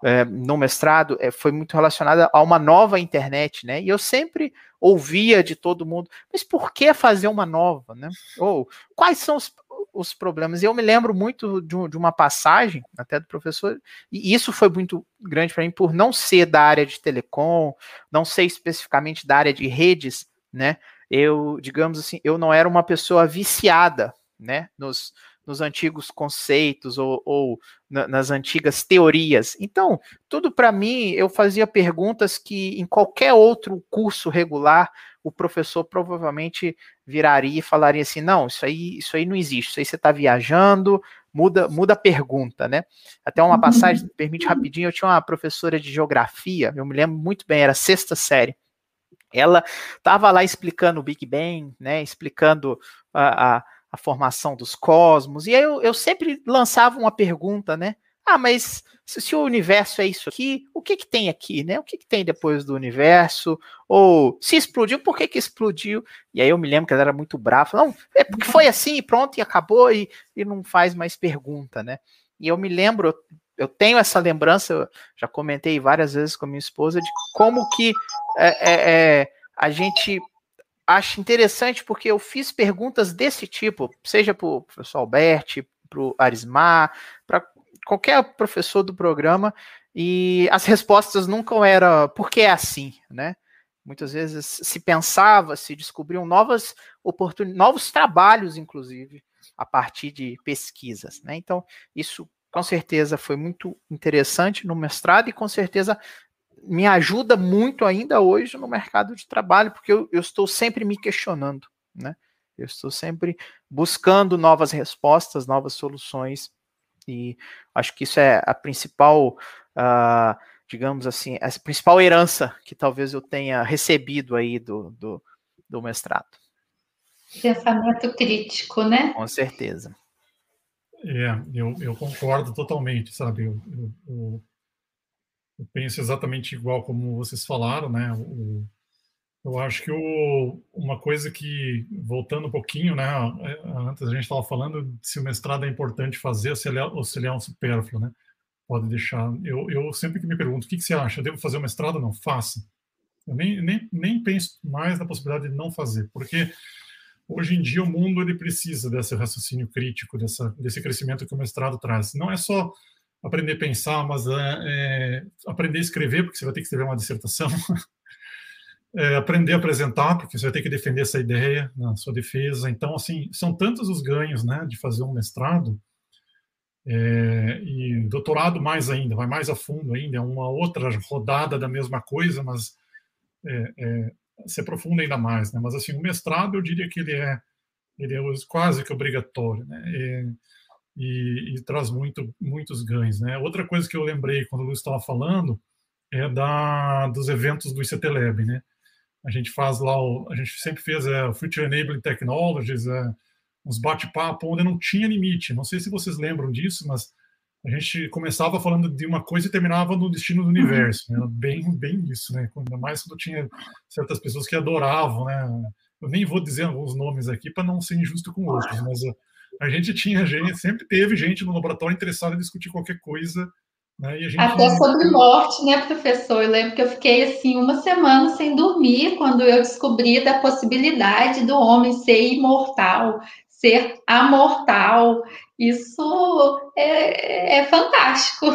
é, no mestrado é, foi muito relacionada a uma nova internet, né? E eu sempre ouvia de todo mundo, mas por que fazer uma nova, né? Ou quais são os, os problemas? E eu me lembro muito de, de, uma passagem, até do professor, e isso foi muito grande para mim, por não ser da área de telecom, não ser especificamente da área de redes, né? Eu, digamos assim, eu não era uma pessoa viciada, né? Nos, nos antigos conceitos ou, ou na, nas antigas teorias. Então, tudo para mim, eu fazia perguntas que em qualquer outro curso regular o professor provavelmente viraria e falaria assim: não, isso aí, isso aí não existe, isso aí você está viajando, muda, muda a pergunta, né? Até uma passagem, permite rapidinho, eu tinha uma professora de geografia, eu me lembro muito bem, era sexta série. Ela estava lá explicando o Big Bang, né? Explicando a, a a formação dos cosmos, e eu, eu sempre lançava uma pergunta, né? Ah, mas se, se, o universo é isso aqui, o que, que tem aqui, né? O que, que tem depois do universo? Ou se explodiu, por que, que explodiu? E aí eu me lembro que ela era muito brava. Não, é porque foi assim, pronto, e acabou, e, e não faz mais pergunta, né? E eu me lembro, eu tenho essa lembrança, eu já comentei várias vezes com a minha esposa, de como que é, é, é, a gente acha interessante, porque eu fiz perguntas desse tipo, seja para o professor Alberti, para o Arismar, para qualquer professor do programa e as respostas nunca eram por que é assim, né? Muitas vezes se pensava, se descobriam novas oportunidades, novos trabalhos, inclusive, a partir de pesquisas, né? Então, isso com certeza foi muito interessante no mestrado e com certeza me ajuda muito ainda hoje no mercado de trabalho, porque eu, eu estou sempre me questionando, né? Eu estou sempre buscando novas respostas, novas soluções e acho que isso é a principal, uh, digamos assim, a principal herança que talvez eu tenha recebido aí do, do, do mestrado. Pensamento crítico, né? Com certeza. É, eu, eu concordo totalmente, sabe? Eu, eu, eu, penso exatamente igual como vocês falaram, né? O, eu acho que o, uma coisa que, voltando um pouquinho, né, é, antes a gente estava falando se o mestrado é importante fazer ou se ele é, se ele é um supérfluo, né? Pode deixar. Eu, eu sempre que me pergunto, o que, que você acha? Eu devo fazer o mestrado? Não, faça. Eu nem, nem, nem penso mais na possibilidade de não fazer, porque hoje em dia o mundo ele precisa desse raciocínio crítico, dessa, desse crescimento que o mestrado traz. Não é só aprender a pensar, mas é, é aprender a escrever, porque você vai ter que escrever uma dissertação. é, aprender a apresentar, porque você vai ter que defender essa ideia na sua defesa. Então, assim, são tantos os ganhos, né, de fazer um mestrado é, e doutorado mais ainda, vai mais a fundo ainda, é uma outra rodada da mesma coisa, mas é, é, se aprofunda ainda mais, né? Mas assim, o mestrado eu diria que ele é, ele é quase que obrigatório, né? É, e, e, traz muito, muitos ganhos, né? Outra coisa que eu lembrei quando o Luiz estava falando é da dos eventos do ICTLab, né? A gente faz lá, o, a gente sempre fez é, Future Enabling Technologies, é, uns bate-papo onde não tinha limite. Não sei se vocês lembram disso, mas a gente começava falando de uma coisa e terminava no destino do universo. Né? Era bem, bem isso, né? Ainda mais quando tinha certas pessoas que adoravam, né? Eu nem vou dizer alguns nomes aqui para não ser injusto com outros, mas a, gente tinha gente, sempre teve gente no laboratório interessada em discutir qualquer coisa né? Até sobre morte, né, professor? Eu lembro que eu fiquei assim uma semana sem dormir quando eu descobri da possibilidade do homem ser imortal, ser amortal. Isso é, é fantástico.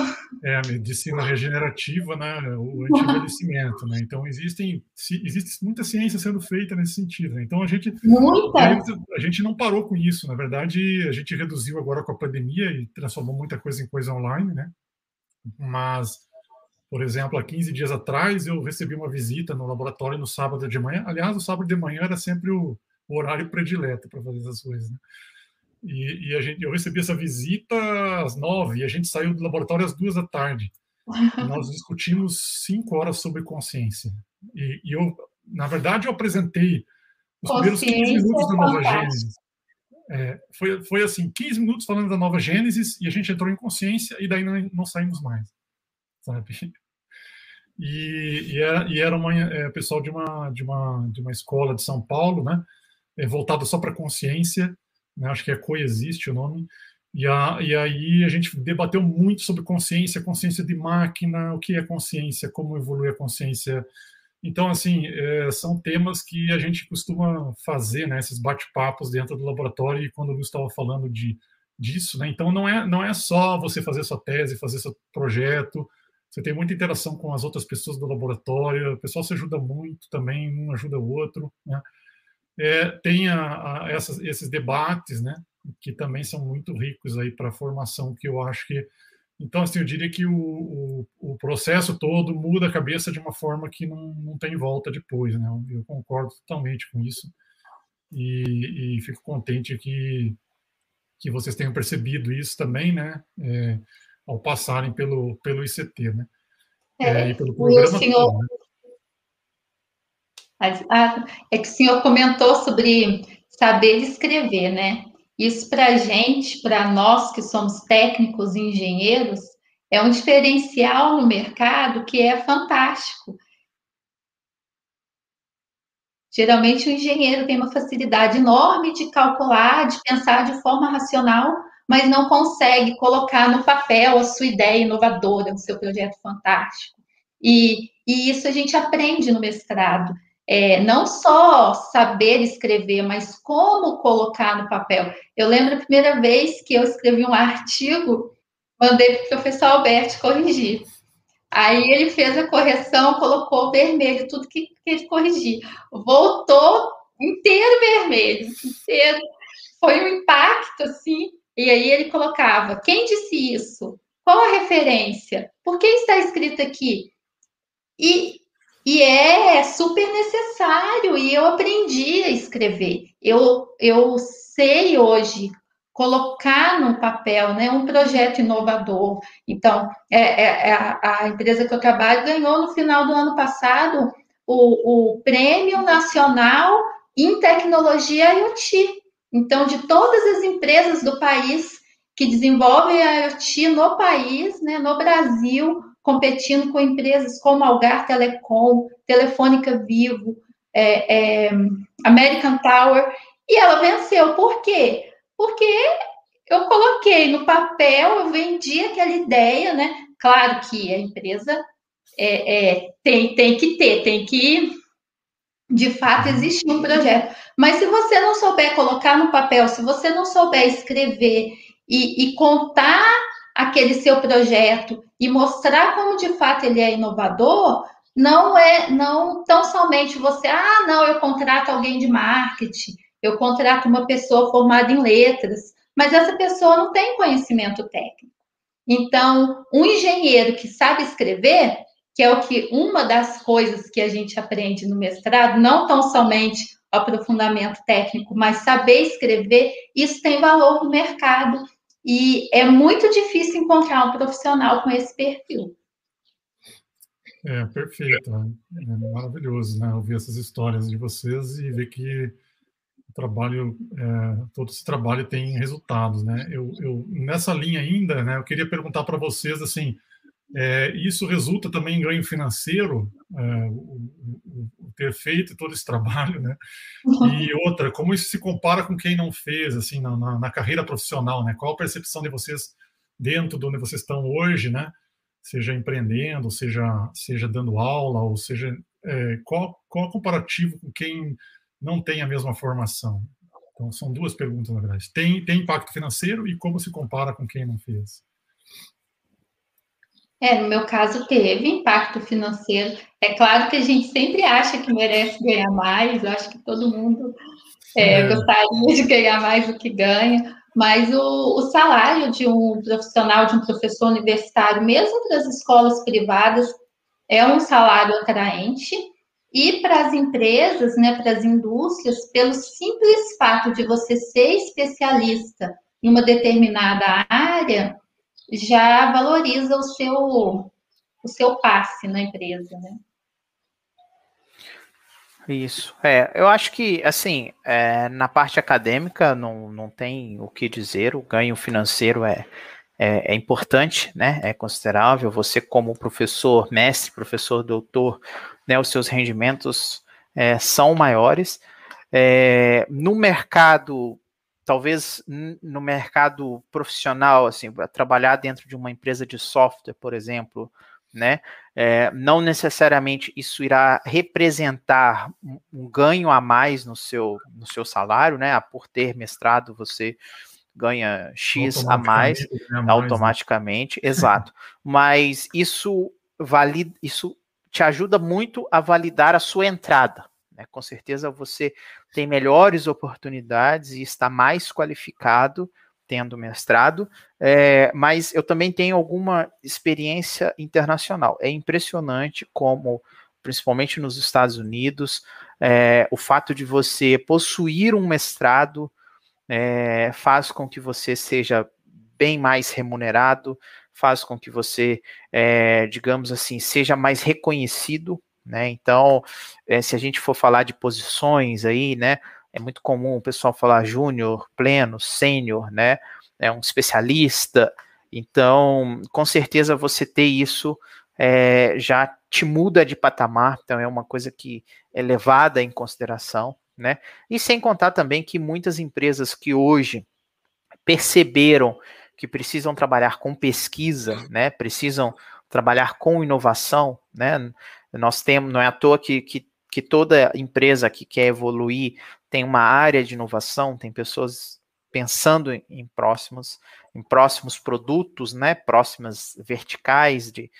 É a medicina regenerativa, né? O anti-envelhecimento, né? Então existem existe muita ciência sendo feita nesse sentido. Né? Então a gente muita. a gente não parou com isso. Na verdade, a gente reduziu agora com a pandemia e transformou muita coisa em coisa online, né? Mas, por exemplo, há 15 dias atrás eu recebi uma visita no laboratório no sábado de manhã. Aliás, o sábado de manhã era sempre o, horário predileto para fazer essas coisas. Né? E, e, a gente, eu recebi essa visita às nove e a gente saiu do laboratório às duas da tarde. Nós discutimos cinco horas sobre consciência. E, e eu, na verdade, eu apresentei os primeiros 15 minutos da Nova Gênesis. É, foi, foi assim, 15 minutos falando da nova Gênesis e a gente entrou em consciência e daí não, não saímos mais, sabe? E, e era, e era uma, é, pessoal de uma, de, uma, de uma escola de São Paulo, né? É, voltado só para consciência, né, acho que é Coexiste o nome, e, a, e aí a gente debateu muito sobre consciência, consciência de máquina, o que é consciência, como evolui a consciência. Então, assim, é, são temas que a gente costuma fazer, né, esses bate-papos dentro do laboratório, e quando o Luiz estava falando de, disso, né, então não é, não é só você fazer sua tese, fazer seu projeto, você tem muita interação com as outras pessoas do laboratório, o pessoal se ajuda muito também, um ajuda o outro, né, é, tem a, a essas, esses debates, né, que também são muito ricos aí para a formação, que eu acho que então, assim, eu diria que o, o, o, processo todo muda a cabeça de uma forma que não, não tem volta depois, né? Eu concordo totalmente com isso e, e fico contente que, que vocês tenham percebido isso também, né? É, ao passarem pelo, pelo ICT, né? É, é e pelo programa senhor... todo, né? É que o senhor comentou sobre saber escrever, né? Isso para a gente, para nós que somos técnicos e engenheiros, é um diferencial no mercado que é fantástico. Geralmente o engenheiro tem uma facilidade enorme de calcular, de pensar de forma racional, mas não consegue colocar no papel a sua ideia inovadora, o seu projeto fantástico. E, e isso a gente aprende no mestrado. É, não só saber escrever, mas como colocar no papel. Eu lembro a primeira vez que eu escrevi um artigo, mandei para o professor Alberto corrigir. Aí ele fez a correção, colocou vermelho, tudo que, que ele corrigir. Voltou inteiro vermelho, inteiro. Foi um impacto, assim. E aí ele colocava: quem disse isso? Qual a referência? Por que está escrito aqui? E, e é super necessário, e eu aprendi a escrever. Eu, eu sei hoje colocar no papel né, um projeto inovador. Então, é, é, é, a, a, empresa que eu trabalho ganhou no final do ano passado o, o Prêmio Nacional em Tecnologia IoT. Então, de todas as empresas do país que desenvolvem a IoT no país, né, no Brasil, competindo com empresas como Algar Telecom, Telefônica Vivo, é, é, American Tower, e ela venceu. Por quê? porque eu coloquei no papel, eu vendi aquela ideia, né? Claro que a empresa é, é, tem, tem que ter, tem que, de fato, existir um projeto. Mas se você não souber colocar no papel, se você não souber escrever e, e contar aquele seu projeto e mostrar como de fato ele é inovador, não é não tão somente você, ah, não, eu contrato alguém de marketing, eu contrato uma pessoa formada em letras, mas essa pessoa não tem conhecimento técnico. Então, um engenheiro que sabe escrever, que é o que uma das coisas que a gente aprende no mestrado, não tão somente aprofundamento técnico, mas saber escrever, isso tem valor no mercado e é muito difícil encontrar um profissional com esse perfil. É, perfeito. É maravilhoso, né? Ouvir essas histórias de vocês e ver que o trabalho, é, todo esse trabalho tem resultados, né? Eu, eu nessa linha ainda, né? Eu queria perguntar para vocês assim, é, isso resulta também em ganho financeiro, é, o, o, o, ter feito todo esse trabalho, né? E outra, como isso se compara com quem não fez, assim, na, na, na carreira profissional, né? Qual a percepção de vocês dentro de onde vocês estão hoje, né? Seja empreendendo, seja seja dando aula, ou seja, é, qual qual o comparativo com quem não tem a mesma formação? Então, são duas perguntas, na verdade. Tem, tem impacto financeiro e como se compara com quem não fez? É, no meu caso, teve impacto financeiro. É claro que a gente sempre acha que merece ganhar mais, eu acho que todo mundo é, é. gostaria de ganhar mais do que ganha, mas o, o, salário de um profissional, de um professor universitário, mesmo para as escolas privadas, é um salário atraente. E para as empresas, né, para as indústrias, pelo simples fato de você ser especialista em uma determinada área, já valoriza o seu, o seu passe na empresa, né? Isso. É, eu acho que, assim, é, na parte acadêmica não, não tem o que dizer, o ganho financeiro é, é, é, importante, né? É considerável. Você, como professor, mestre, professor, doutor, né, os seus rendimentos é, são maiores. É, no mercado, talvez no mercado profissional, assim, trabalhar dentro de uma empresa de software, por exemplo, né, é, não necessariamente isso irá representar um, ganho a mais no seu, no seu salário, né, por ter mestrado você ganha X a mais, mais automaticamente, né? exato. Mas isso valida, isso te ajuda muito a validar a sua entrada. Né? Com certeza você tem melhores oportunidades e está mais qualificado tendo mestrado, é, mas eu também tenho alguma experiência internacional. É impressionante como, principalmente nos Estados Unidos, é, o fato de você possuir um mestrado é, faz com que você seja bem mais remunerado, faz com que você, digamos assim, seja mais reconhecido, né? Então, é, se a gente for falar de posições aí, né? é muito comum o pessoal falar júnior, pleno, sênior, né? É um especialista. Então, com certeza você ter isso é, já te muda de patamar, então é uma coisa que é levada em consideração, né? E sem contar também que muitas empresas que hoje perceberam que precisam trabalhar com pesquisa, né? Precisam trabalhar com inovação, né? Nós temos, não é à toa que, que, que toda empresa que quer evoluir tem uma área de inovação, tem pessoas pensando em, próximos em próximos produtos, né, próximas verticais de,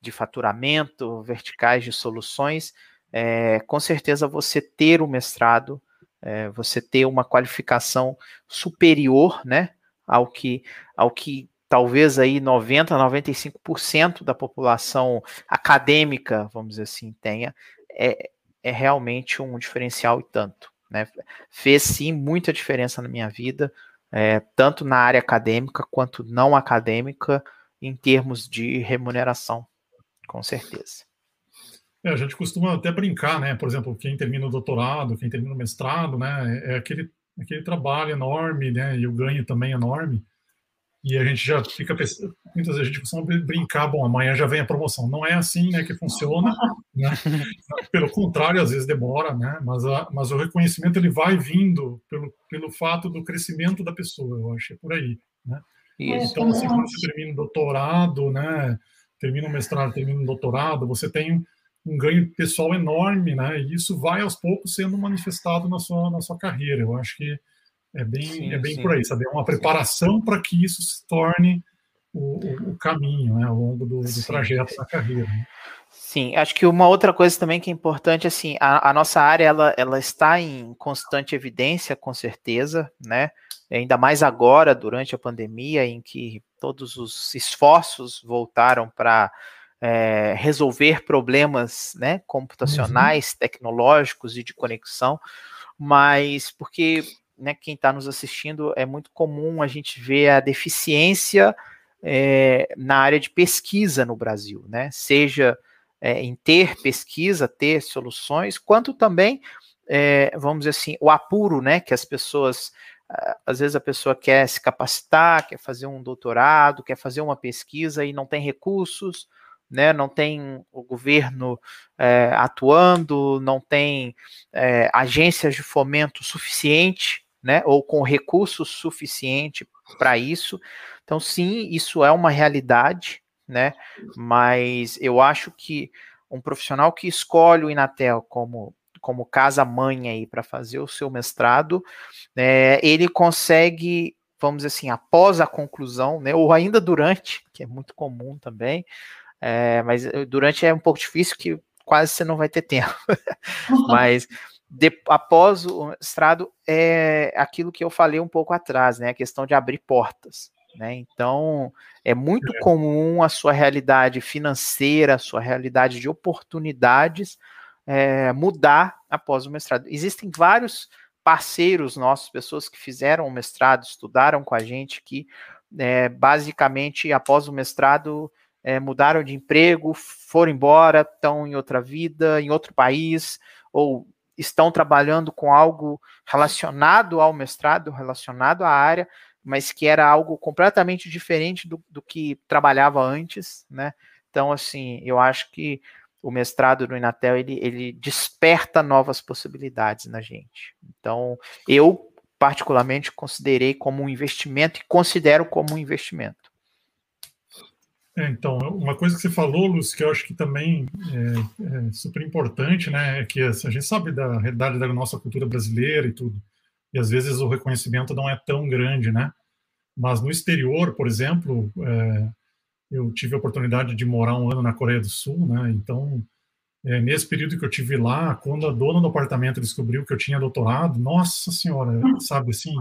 de faturamento, verticais de soluções, é, com certeza você ter o mestrado, é, você ter uma qualificação superior, né, ao que, ao que talvez aí 90, 95% da população acadêmica, vamos dizer assim, tenha, é, é realmente um diferencial e tanto. Né? Fez sim muita diferença na minha vida, é, tanto na área acadêmica quanto não acadêmica, em termos de remuneração, com certeza. É, a gente costuma até brincar, né? Por exemplo, quem termina o doutorado, quem termina o mestrado, né? É aquele, aquele trabalho enorme, né? E o ganho também enorme. E a gente já fica pensando, muitas vezes a gente costuma brincar, bom, amanhã já vem a promoção. Não é assim, né, que funciona, né? Pelo contrário, às vezes demora, né? Mas, a, mas o reconhecimento ele vai vindo pelo, pelo fato do crescimento da pessoa, eu acho, é por aí, né? Isso. Então, assim, quando você termina o doutorado, né? Termina o mestrado, termina o doutorado, você tem um ganho pessoal enorme, né? E isso vai aos poucos sendo manifestado na sua, na sua carreira. Eu acho que é bem, sim, é bem sim. por aí, sabe? É uma preparação para que isso se torne o, o, o, caminho né, ao longo do, do trajeto da carreira. Né? Sim, acho que uma outra coisa também que é importante, assim, a, a, nossa área, ela, ela está em constante evidência, com certeza, né? Ainda mais agora, durante a pandemia, em que todos os esforços voltaram para é, resolver problemas né, computacionais, uhum. tecnológicos e de conexão, mas porque né, quem está nos assistindo, é muito comum a gente ver a deficiência é, na área de pesquisa no Brasil, né? Seja é, em ter pesquisa, ter soluções, quanto também, é, vamos dizer assim, o apuro, né? Que as pessoas, às vezes a pessoa quer se capacitar, quer fazer um doutorado, quer fazer uma pesquisa e não tem recursos, né, não tem o governo é, atuando, não tem é, agências de fomento suficiente né, ou com recurso suficiente para isso. Então, sim, isso é uma realidade, né, mas eu acho que um profissional que escolhe o Inatel como como casa-mãe aí para fazer o seu mestrado, é, ele consegue, vamos dizer assim, após a conclusão, né, ou ainda durante, que é muito comum também, é, mas durante é um pouco difícil que quase você não vai ter tempo. mas de, após o mestrado é aquilo que eu falei um pouco atrás, né? A questão de abrir portas. Né? Então, é muito é. comum a sua realidade financeira, a sua realidade de oportunidades é, mudar após o mestrado. Existem vários parceiros nossos, pessoas que fizeram o mestrado, estudaram com a gente, que é, basicamente após o mestrado é, mudaram de emprego, foram embora, estão em outra vida, em outro país, ou estão trabalhando com algo relacionado ao mestrado, relacionado à área, mas que era algo completamente diferente do, do que trabalhava antes, né? Então, assim, eu acho que o mestrado no Inatel, ele, ele desperta novas possibilidades na gente. Então, eu, particularmente, considerei como um investimento e considero como um investimento. É, então, uma coisa que você falou, Lúcio, que eu acho que também é, é, super importante, né, é que assim, a gente sabe da realidade da nossa cultura brasileira e tudo, e às vezes o reconhecimento não é tão grande, né? Mas no exterior, por exemplo, é, eu tive a oportunidade de morar um ano na Coreia do Sul, né? Então, é, nesse período que eu tive lá, quando a dona do apartamento descobriu que eu tinha doutorado, nossa senhora, sabe assim,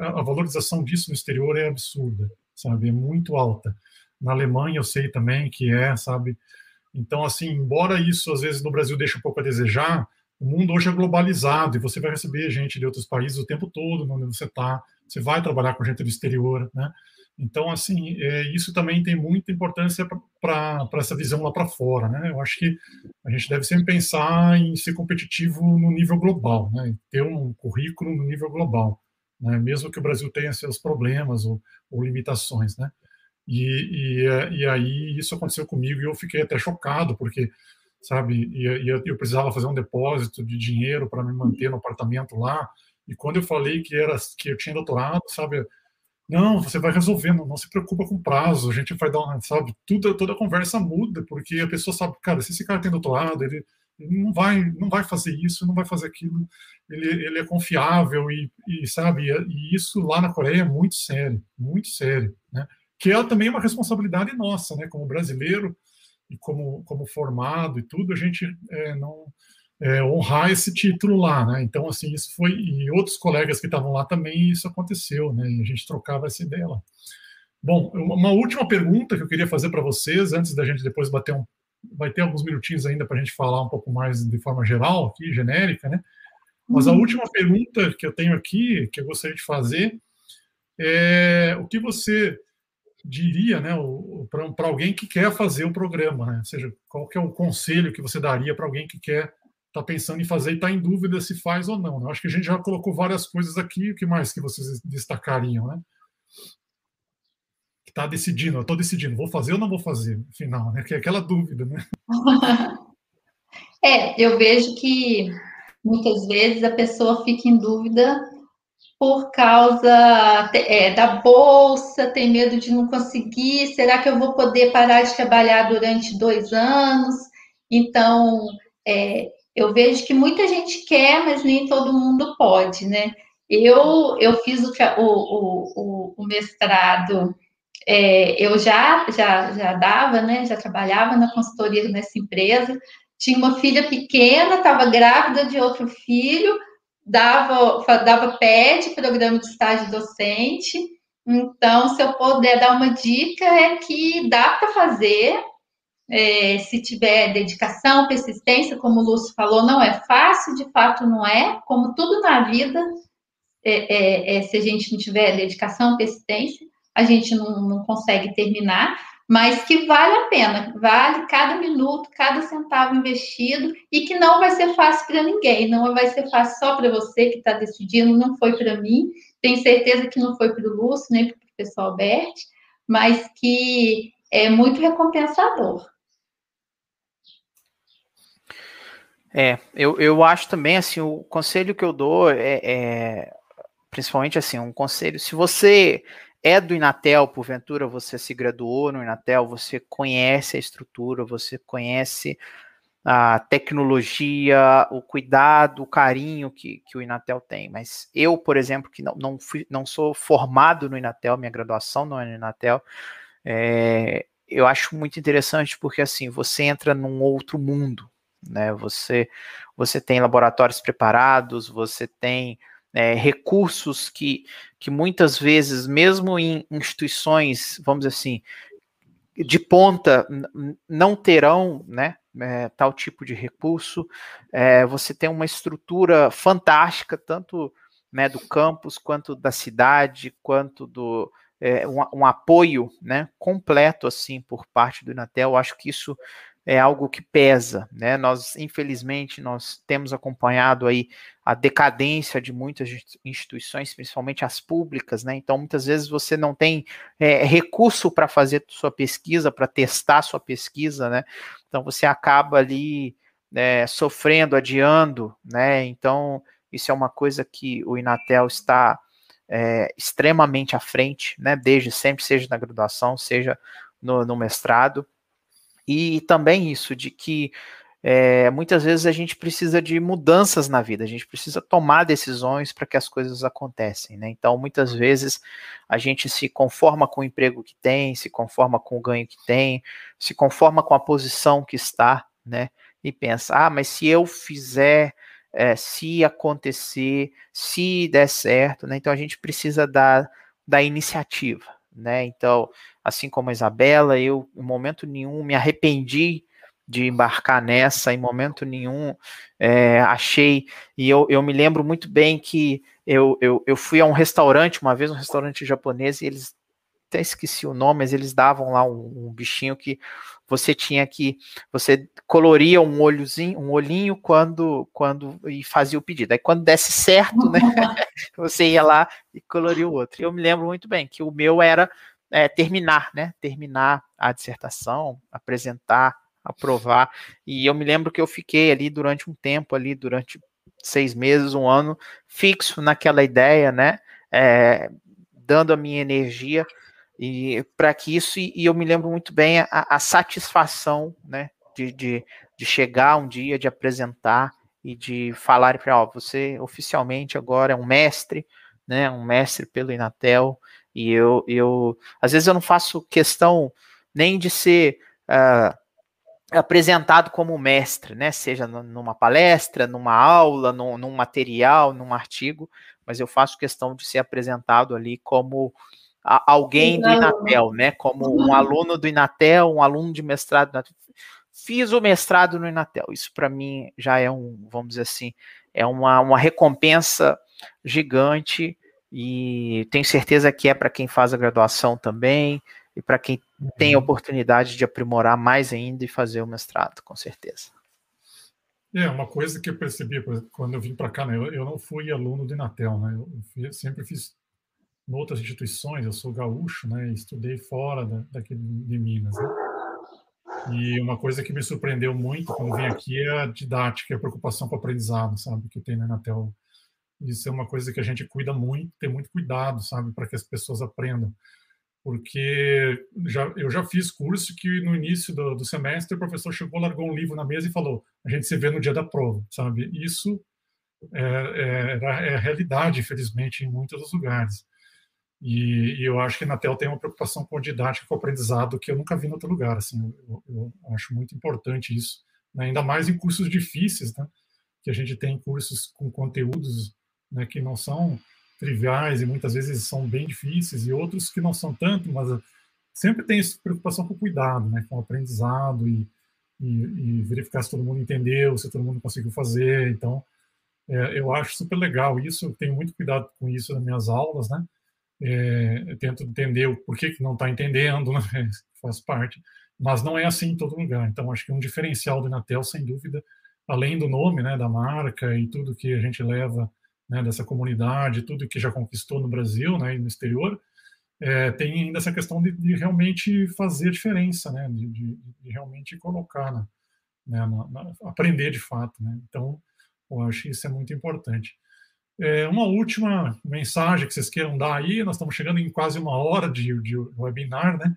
a, valorização disso no exterior é absurda, sabe? É muito alta. Na Alemanha eu sei também que é, sabe? Então, assim, embora isso às vezes no Brasil deixe um pouco a desejar, o mundo hoje é globalizado e você vai receber gente de outros países o tempo todo, onde você está, você vai trabalhar com gente do exterior, né? Então, assim, é, isso também tem muita importância para essa visão lá para fora, né? Eu acho que a gente deve sempre pensar em ser competitivo no nível global, né? ter um currículo no nível global, né? mesmo que o Brasil tenha seus problemas ou, ou limitações. Né? E, e, e, aí isso aconteceu comigo e eu fiquei até chocado, porque, sabe, e, e eu precisava fazer um depósito de dinheiro para me manter no apartamento lá, e quando eu falei que era que eu tinha doutorado, sabe, não, você vai resolvendo, não se preocupa com prazo, a gente vai dar uma, sabe, tudo, toda a conversa muda, porque a pessoa sabe, cara, se esse cara tem doutorado, ele, não vai, não vai fazer isso, não vai fazer aquilo, ele, ele é confiável e, e sabe, e isso lá na Coreia é muito sério, muito sério, né? Que é também uma responsabilidade nossa, né? Como brasileiro e como, como formado e tudo, a gente é, não é, honrar esse título lá, né? Então, assim, isso foi e outros colegas que estavam lá também isso aconteceu, né? E a gente trocava essa ideia lá. Bom, uma última pergunta que eu queria fazer para vocês antes da gente depois bater um, vai ter alguns minutinhos ainda para a gente falar um pouco mais de forma geral aqui, genérica, né? Mas a uhum. última pergunta que eu tenho aqui, que eu gostaria de fazer, é o que você diria, né, para alguém que quer fazer o programa, né? Ou seja, qual que é o conselho que você daria para alguém que quer está pensando em fazer e está em dúvida se faz ou não. Né? Acho que a gente já colocou várias coisas aqui. O que mais que vocês destacariam, né? Está decidindo, estou decidindo, vou fazer ou não vou fazer, final, né? Que é aquela dúvida, né? É, eu vejo que muitas vezes a pessoa fica em dúvida por causa é, da bolsa, tem medo de não conseguir, será que eu vou poder parar de trabalhar durante dois anos? Então, é, eu vejo que muita gente quer, mas nem todo mundo pode, né? Eu, eu fiz o, o, o, o mestrado, é, eu já, já, já dava, né? Já trabalhava na consultoria nessa empresa, tinha uma filha pequena, estava grávida de outro filho, dava, dava PED, programa de estágio docente. Então, se eu puder dar uma dica, é que dá para fazer, é, se tiver dedicação, persistência, como o Lúcio falou, não é fácil, de fato não é, como tudo na vida, é, é, é se a gente não tiver dedicação, persistência, a gente não, não consegue terminar, mas que vale a pena, vale cada minuto, cada centavo investido e que não vai ser fácil para ninguém, não vai ser fácil só para você que está decidindo, não foi para mim, tenho certeza que não foi para o Lúcio, nem para o professor Alberto, mas que é muito recompensador. É, eu, eu acho também, assim, o conselho que eu dou é, é, principalmente assim, um conselho, se você é do Inatel, porventura você se graduou no Inatel, você conhece a estrutura, você conhece a tecnologia, o cuidado, o carinho que, que o Inatel tem. Mas eu, por exemplo, que não, não, fui, não sou formado no Inatel, minha graduação não é no Inatel, é, eu acho muito interessante porque assim, você entra num outro mundo, né? Você, você tem laboratórios preparados, você tem é, recursos que, que muitas vezes, mesmo em instituições, vamos dizer assim, de ponta, não terão né, é, tal tipo de recurso. É, você tem uma estrutura fantástica, tanto né, do campus, quanto da cidade, quanto do. É, um, um, apoio né, completo assim por parte do Inatel. Eu acho que isso é algo que pesa, né? Nós, infelizmente, nós temos acompanhado aí a decadência de muitas instituições, principalmente as públicas, né? Então, muitas vezes você não tem é, recurso para fazer sua pesquisa, para testar sua pesquisa, né? Então, você acaba ali é, sofrendo, adiando, né? Então, isso é uma coisa que o Inatel está é, extremamente à frente, né? Desde sempre, seja na graduação, seja no, no mestrado. E também isso de que é, muitas vezes a gente precisa de mudanças na vida, a gente precisa tomar decisões para que as coisas acontecem, né? Então, muitas vezes a gente se conforma com o emprego que tem, se conforma com o ganho que tem, se conforma com a posição que está, né? E pensa, ah, mas se eu fizer, é, se acontecer, se der certo, né? Então a gente precisa da, da iniciativa, né? Então, assim como a Isabela, eu em momento nenhum me arrependi de embarcar nessa, em momento nenhum é, achei, e eu, eu me lembro muito bem que eu, eu, eu fui a um restaurante, uma vez um restaurante japonês, e eles até esqueci o nome, mas eles davam lá um, um, bichinho que você tinha que você coloria um olhozinho, um olhinho quando quando e fazia o pedido. Aí quando desse certo, né, você ia lá e coloria o outro. Eu me lembro muito bem que o meu era é, terminar, né, terminar a dissertação, apresentar, aprovar. E eu me lembro que eu fiquei ali durante um tempo ali durante seis meses, um ano, fixo naquela ideia, né? É, dando a minha energia e para que isso, e, eu me lembro muito bem a, a satisfação, né? De, de, de, chegar um dia, de apresentar e de falar para, ó, você oficialmente agora é um mestre, né? Um mestre pelo Inatel. E eu, eu às vezes eu não faço questão nem de ser uh, apresentado como mestre, né? Seja numa palestra, numa aula, num, num, material, num artigo, mas eu faço questão de ser apresentado ali como a, alguém do Inatel, né? Como um aluno do Inatel, um aluno de mestrado. Fiz o mestrado no Inatel. Isso para mim já é um, vamos dizer assim, é uma, uma recompensa gigante e tenho certeza que é para quem faz a graduação também e para quem tem a uhum. oportunidade de aprimorar mais ainda e fazer o mestrado, com certeza. É, uma coisa que eu percebi quando eu vim para cá, né, eu, eu, não fui aluno do Inatel, né, eu, eu sempre fiz em outras instituições, eu sou gaúcho, né, estudei fora da, daqui de Minas, né, e uma coisa que me surpreendeu muito quando vim aqui é a didática, a preocupação com o aprendizado, sabe, que tem no Inatel. Isso é uma coisa que a gente cuida muito, tem muito cuidado, sabe, para que as pessoas aprendam porque já, eu já fiz curso que no início do, do, semestre o professor chegou, largou um livro na mesa e falou: a gente se vê no dia da prova, sabe? Isso é, é, é realidade, infelizmente, em muitos dos lugares. E, e, eu acho que a Natel tem uma preocupação com didática, com aprendizado que eu nunca vi em outro lugar. Assim, eu, eu acho muito importante isso, né? ainda mais em cursos difíceis, né? que a gente tem cursos com conteúdos né, que não são triviais e muitas vezes são bem difíceis, e outros que não são tanto, mas sempre tem essa preocupação com o cuidado, né, com o aprendizado e, e, e verificar se todo mundo entendeu, se todo mundo conseguiu fazer. Então, é, eu acho super legal isso, eu tenho muito cuidado com isso nas minhas aulas, né? É, eu tento entender o porquê que não está entendendo, né? faz parte, mas não é assim em todo lugar. Então, acho que um diferencial do Inatel, sem dúvida, além do nome, né, da marca e tudo que a gente leva né, dessa comunidade, tudo que já conquistou no Brasil né, e no exterior, é, tem ainda essa questão de, de, realmente fazer diferença, né, de, de, de realmente colocar, né, na, na, aprender de fato. Né? Então, eu acho que isso é muito importante. É, uma última mensagem que vocês queiram dar aí, nós estamos chegando em quase uma hora de, de webinar, né?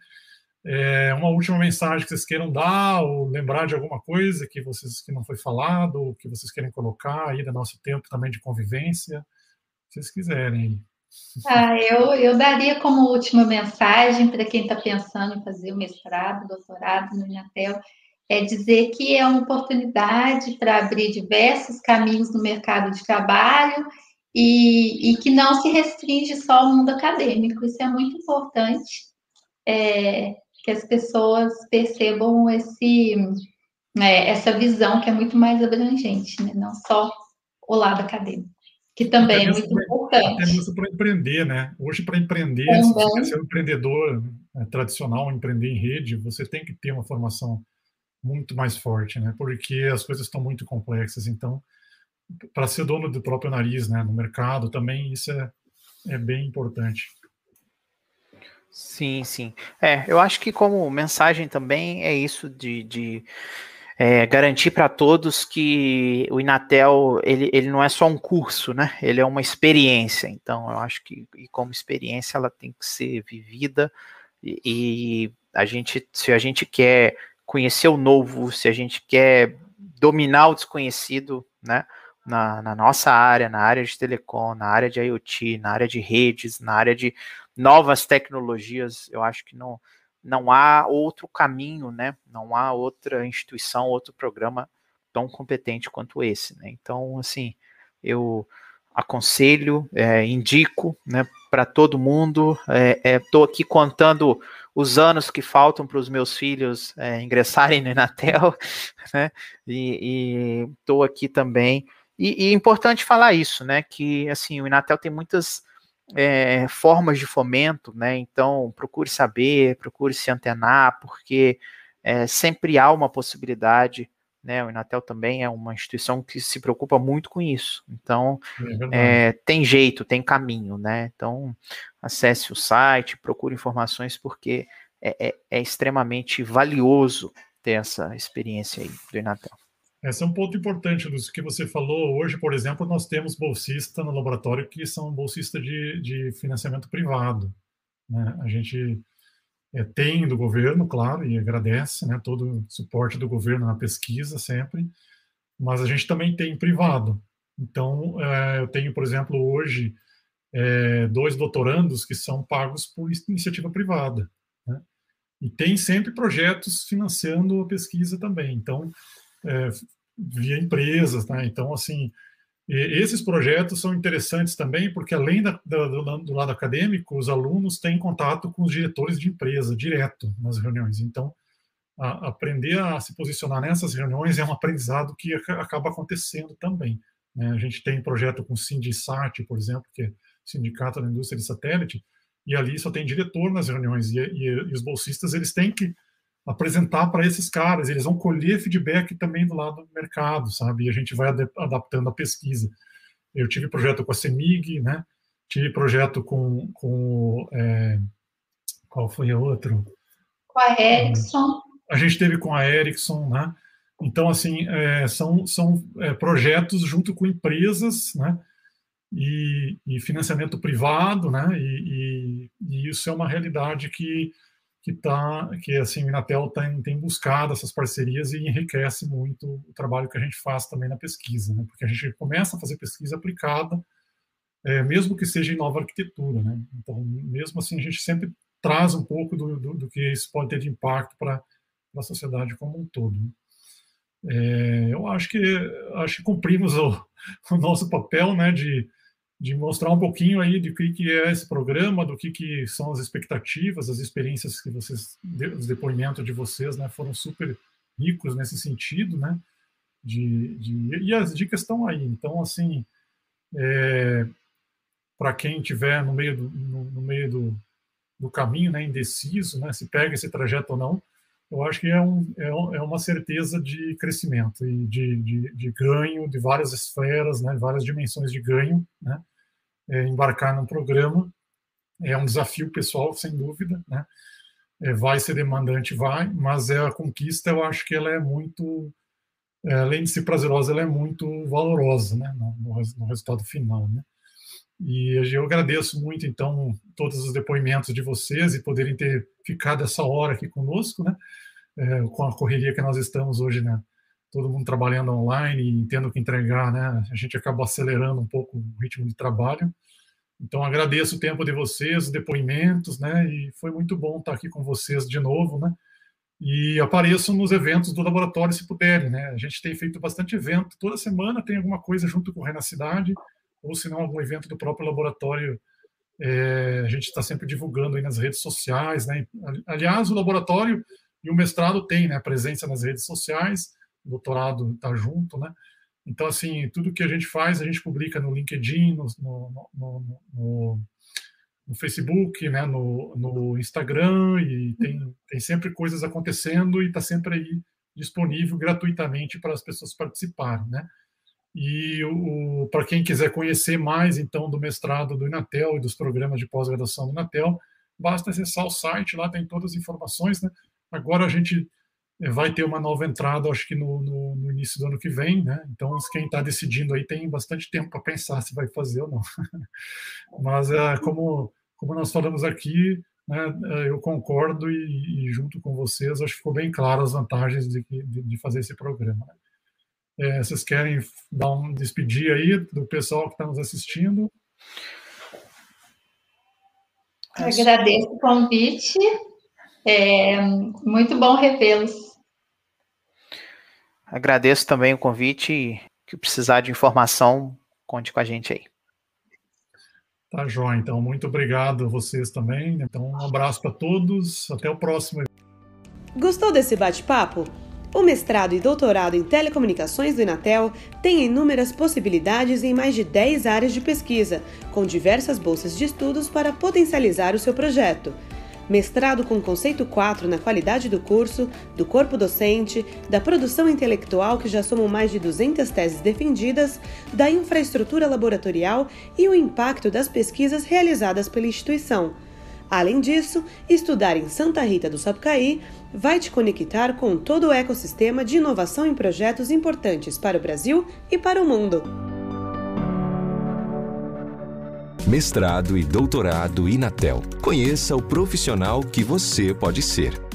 É, uma última mensagem que vocês queiram dar, ou lembrar de alguma coisa que vocês que não foi falado, ou que vocês querem colocar aí do nosso tempo também de convivência, se vocês quiserem. Ah, eu, eu daria como última mensagem para quem está pensando em fazer o mestrado, doutorado no Inatel, é dizer que é uma oportunidade para abrir diversos caminhos no mercado de trabalho e, e que não se restringe só ao mundo acadêmico. Isso é muito importante. É, que as pessoas percebam esse, é, essa visão que é muito mais abrangente, né? não só o lado acadêmico, que também é muito importante. Até mesmo para empreender, né? Hoje, para empreender, também. se ser um empreendedor é, tradicional, empreender em rede, você tem que ter uma formação muito mais forte, né? Porque as coisas estão muito complexas. Então, para ser dono do próprio nariz, né, no mercado, também isso é, é bem importante. Sim, sim. É, eu acho que como mensagem também é isso de, de é, garantir para todos que o Inatel ele, ele não é só um curso, né? Ele é uma experiência. Então, eu acho que e como experiência ela tem que ser vivida e, e a gente, se a gente quer conhecer o novo, se a gente quer dominar o desconhecido, né? Na, na, nossa área, na área de telecom, na área de IoT, na área de redes, na área de novas tecnologias, eu acho que não, não há outro caminho, né? Não há outra instituição, outro programa tão competente quanto esse, né? Então, assim, eu aconselho, é, indico, né, para todo mundo. Estou é, é, aqui contando os anos que faltam para os meus filhos é, ingressarem no Inatel, né? E estou aqui também. E, e é importante falar isso, né? Que assim o Inatel tem muitas é, formas de fomento, né? Então, procure saber, procure se antenar, porque é, sempre há uma possibilidade. Né, o Inatel também é uma instituição que se preocupa muito com isso. Então, é é, tem jeito, tem caminho, né? Então, acesse o site, procure informações, porque é, é, é extremamente valioso ter essa experiência aí do Inatel. Esse é um ponto importante do que você falou. Hoje, por exemplo, nós temos bolsistas no laboratório que são bolsistas de, de financiamento privado. Né? A gente é, tem do governo, claro, e agradece né, todo o suporte do governo na pesquisa sempre, mas a gente também tem privado. Então, é, eu tenho, por exemplo, hoje, é, dois doutorandos que são pagos por iniciativa privada. Né? E tem sempre projetos financiando a pesquisa também. Então, é, via empresas, né? Então, assim, esses projetos são interessantes também porque, além da, do, do, lado acadêmico, os alunos têm contato com os diretores de empresa direto nas reuniões. Então, a, aprender a se posicionar nessas reuniões é um aprendizado que acaba acontecendo também. Né? A gente tem projeto com o Sindisat, por exemplo, que é Sindicato da Indústria de Satélite, e ali só tem diretor nas reuniões, e, e, e os bolsistas eles têm que apresentar para esses caras, eles vão colher feedback também do lado do mercado, sabe? E a gente vai adaptando a pesquisa. Eu tive projeto com a CEMIG, né? Tive projeto com, com é, qual foi a outro? Com a Ericsson. A gente teve com a Ericsson, né? Então, assim, é, são, são é, projetos junto com empresas, né? E, e financiamento privado, né? E, e, e, isso é uma realidade que que tá que assim o Inatel tem, tem buscado essas parcerias e enriquece muito o trabalho que a gente faz também na pesquisa, né? Porque a gente começa a fazer pesquisa aplicada, é, mesmo que seja em nova arquitetura, né? Então, mesmo assim, a gente sempre traz um pouco do, do, do que isso pode ter de impacto para a sociedade como um todo. Né? É, eu acho que acho que cumprimos o, o nosso papel, né, de de mostrar um pouquinho aí de que, que é esse programa, do que, que são as expectativas, as experiências que vocês, os depoimentos de vocês, né, foram super ricos nesse sentido, né, de, de e as dicas estão aí. Então, assim, é, para quem tiver no meio do, no, no meio do, do, caminho, né, indeciso, né, se pega esse trajeto ou não, eu acho que é, um, é, é uma certeza de crescimento e de, de, de, ganho de várias esferas, né, várias dimensões de ganho, né, é, embarcar num programa é um desafio pessoal, sem dúvida, né, é, vai ser demandante, vai, mas é a conquista, eu acho que ela é muito, é, além de ser prazerosa, ela é muito valorosa, né, no, no, no resultado final, né. E eu agradeço muito, então, todos os depoimentos de vocês e poderem ter ficado essa hora aqui conosco, né? É, com a correria que nós estamos hoje, né? Todo mundo trabalhando online e tendo que entregar, né? A gente acaba acelerando um pouco o ritmo de trabalho. Então, agradeço o tempo de vocês, os depoimentos, né? E foi muito bom estar aqui com vocês de novo, né? E apareçam nos eventos do laboratório se puderem, né? A gente tem feito bastante evento, toda semana tem alguma coisa junto com o Renacidade, ou se não algum evento do próprio laboratório, é, a gente está sempre divulgando aí nas redes sociais, né? Aliás, o laboratório e o mestrado tem, né, presença nas redes sociais, o doutorado está junto, né? Então, assim, tudo que a gente faz, a gente publica no LinkedIn, no, no, no, no, no Facebook, né, no, no Instagram, e tem, tem sempre coisas acontecendo e está sempre aí disponível gratuitamente para as pessoas participarem, né? E para quem quiser conhecer mais, então, do mestrado do Inatel e dos programas de pós-graduação do Inatel, basta acessar o site, lá tem todas as informações. Né? Agora a gente eh, vai ter uma nova entrada, acho que no, no, no início do ano que vem, né? Então, quem está decidindo aí tem bastante tempo para pensar se vai fazer ou não. Mas, é, como, como nós falamos aqui, né, eh, eu concordo e, e, junto com vocês, acho que ficou bem claro as vantagens de, de, de fazer esse programa. É, vocês querem dar um despedir aí do pessoal que está nos assistindo? Agradeço o convite. É muito bom revê-los. Agradeço também o convite e que precisar de informação, conte com a gente aí. Tá, João. Então, muito obrigado a vocês também. Então, um abraço para todos. Até o próximo. Gostou desse bate-papo? O mestrado e doutorado em telecomunicações do Inatel tem inúmeras possibilidades em mais de 10 áreas de pesquisa, com diversas bolsas de estudos para potencializar o seu projeto. Mestrado com conceito 4 na qualidade do curso, do corpo docente, da produção intelectual, que já somam mais de 200 teses defendidas, da infraestrutura laboratorial e o impacto das pesquisas realizadas pela instituição. Além disso, estudar em Santa Rita do Sapucaí vai te conectar com todo o ecossistema de inovação em projetos importantes para o Brasil e para o mundo. Mestrado e doutorado Inatel. Conheça o profissional que você pode ser.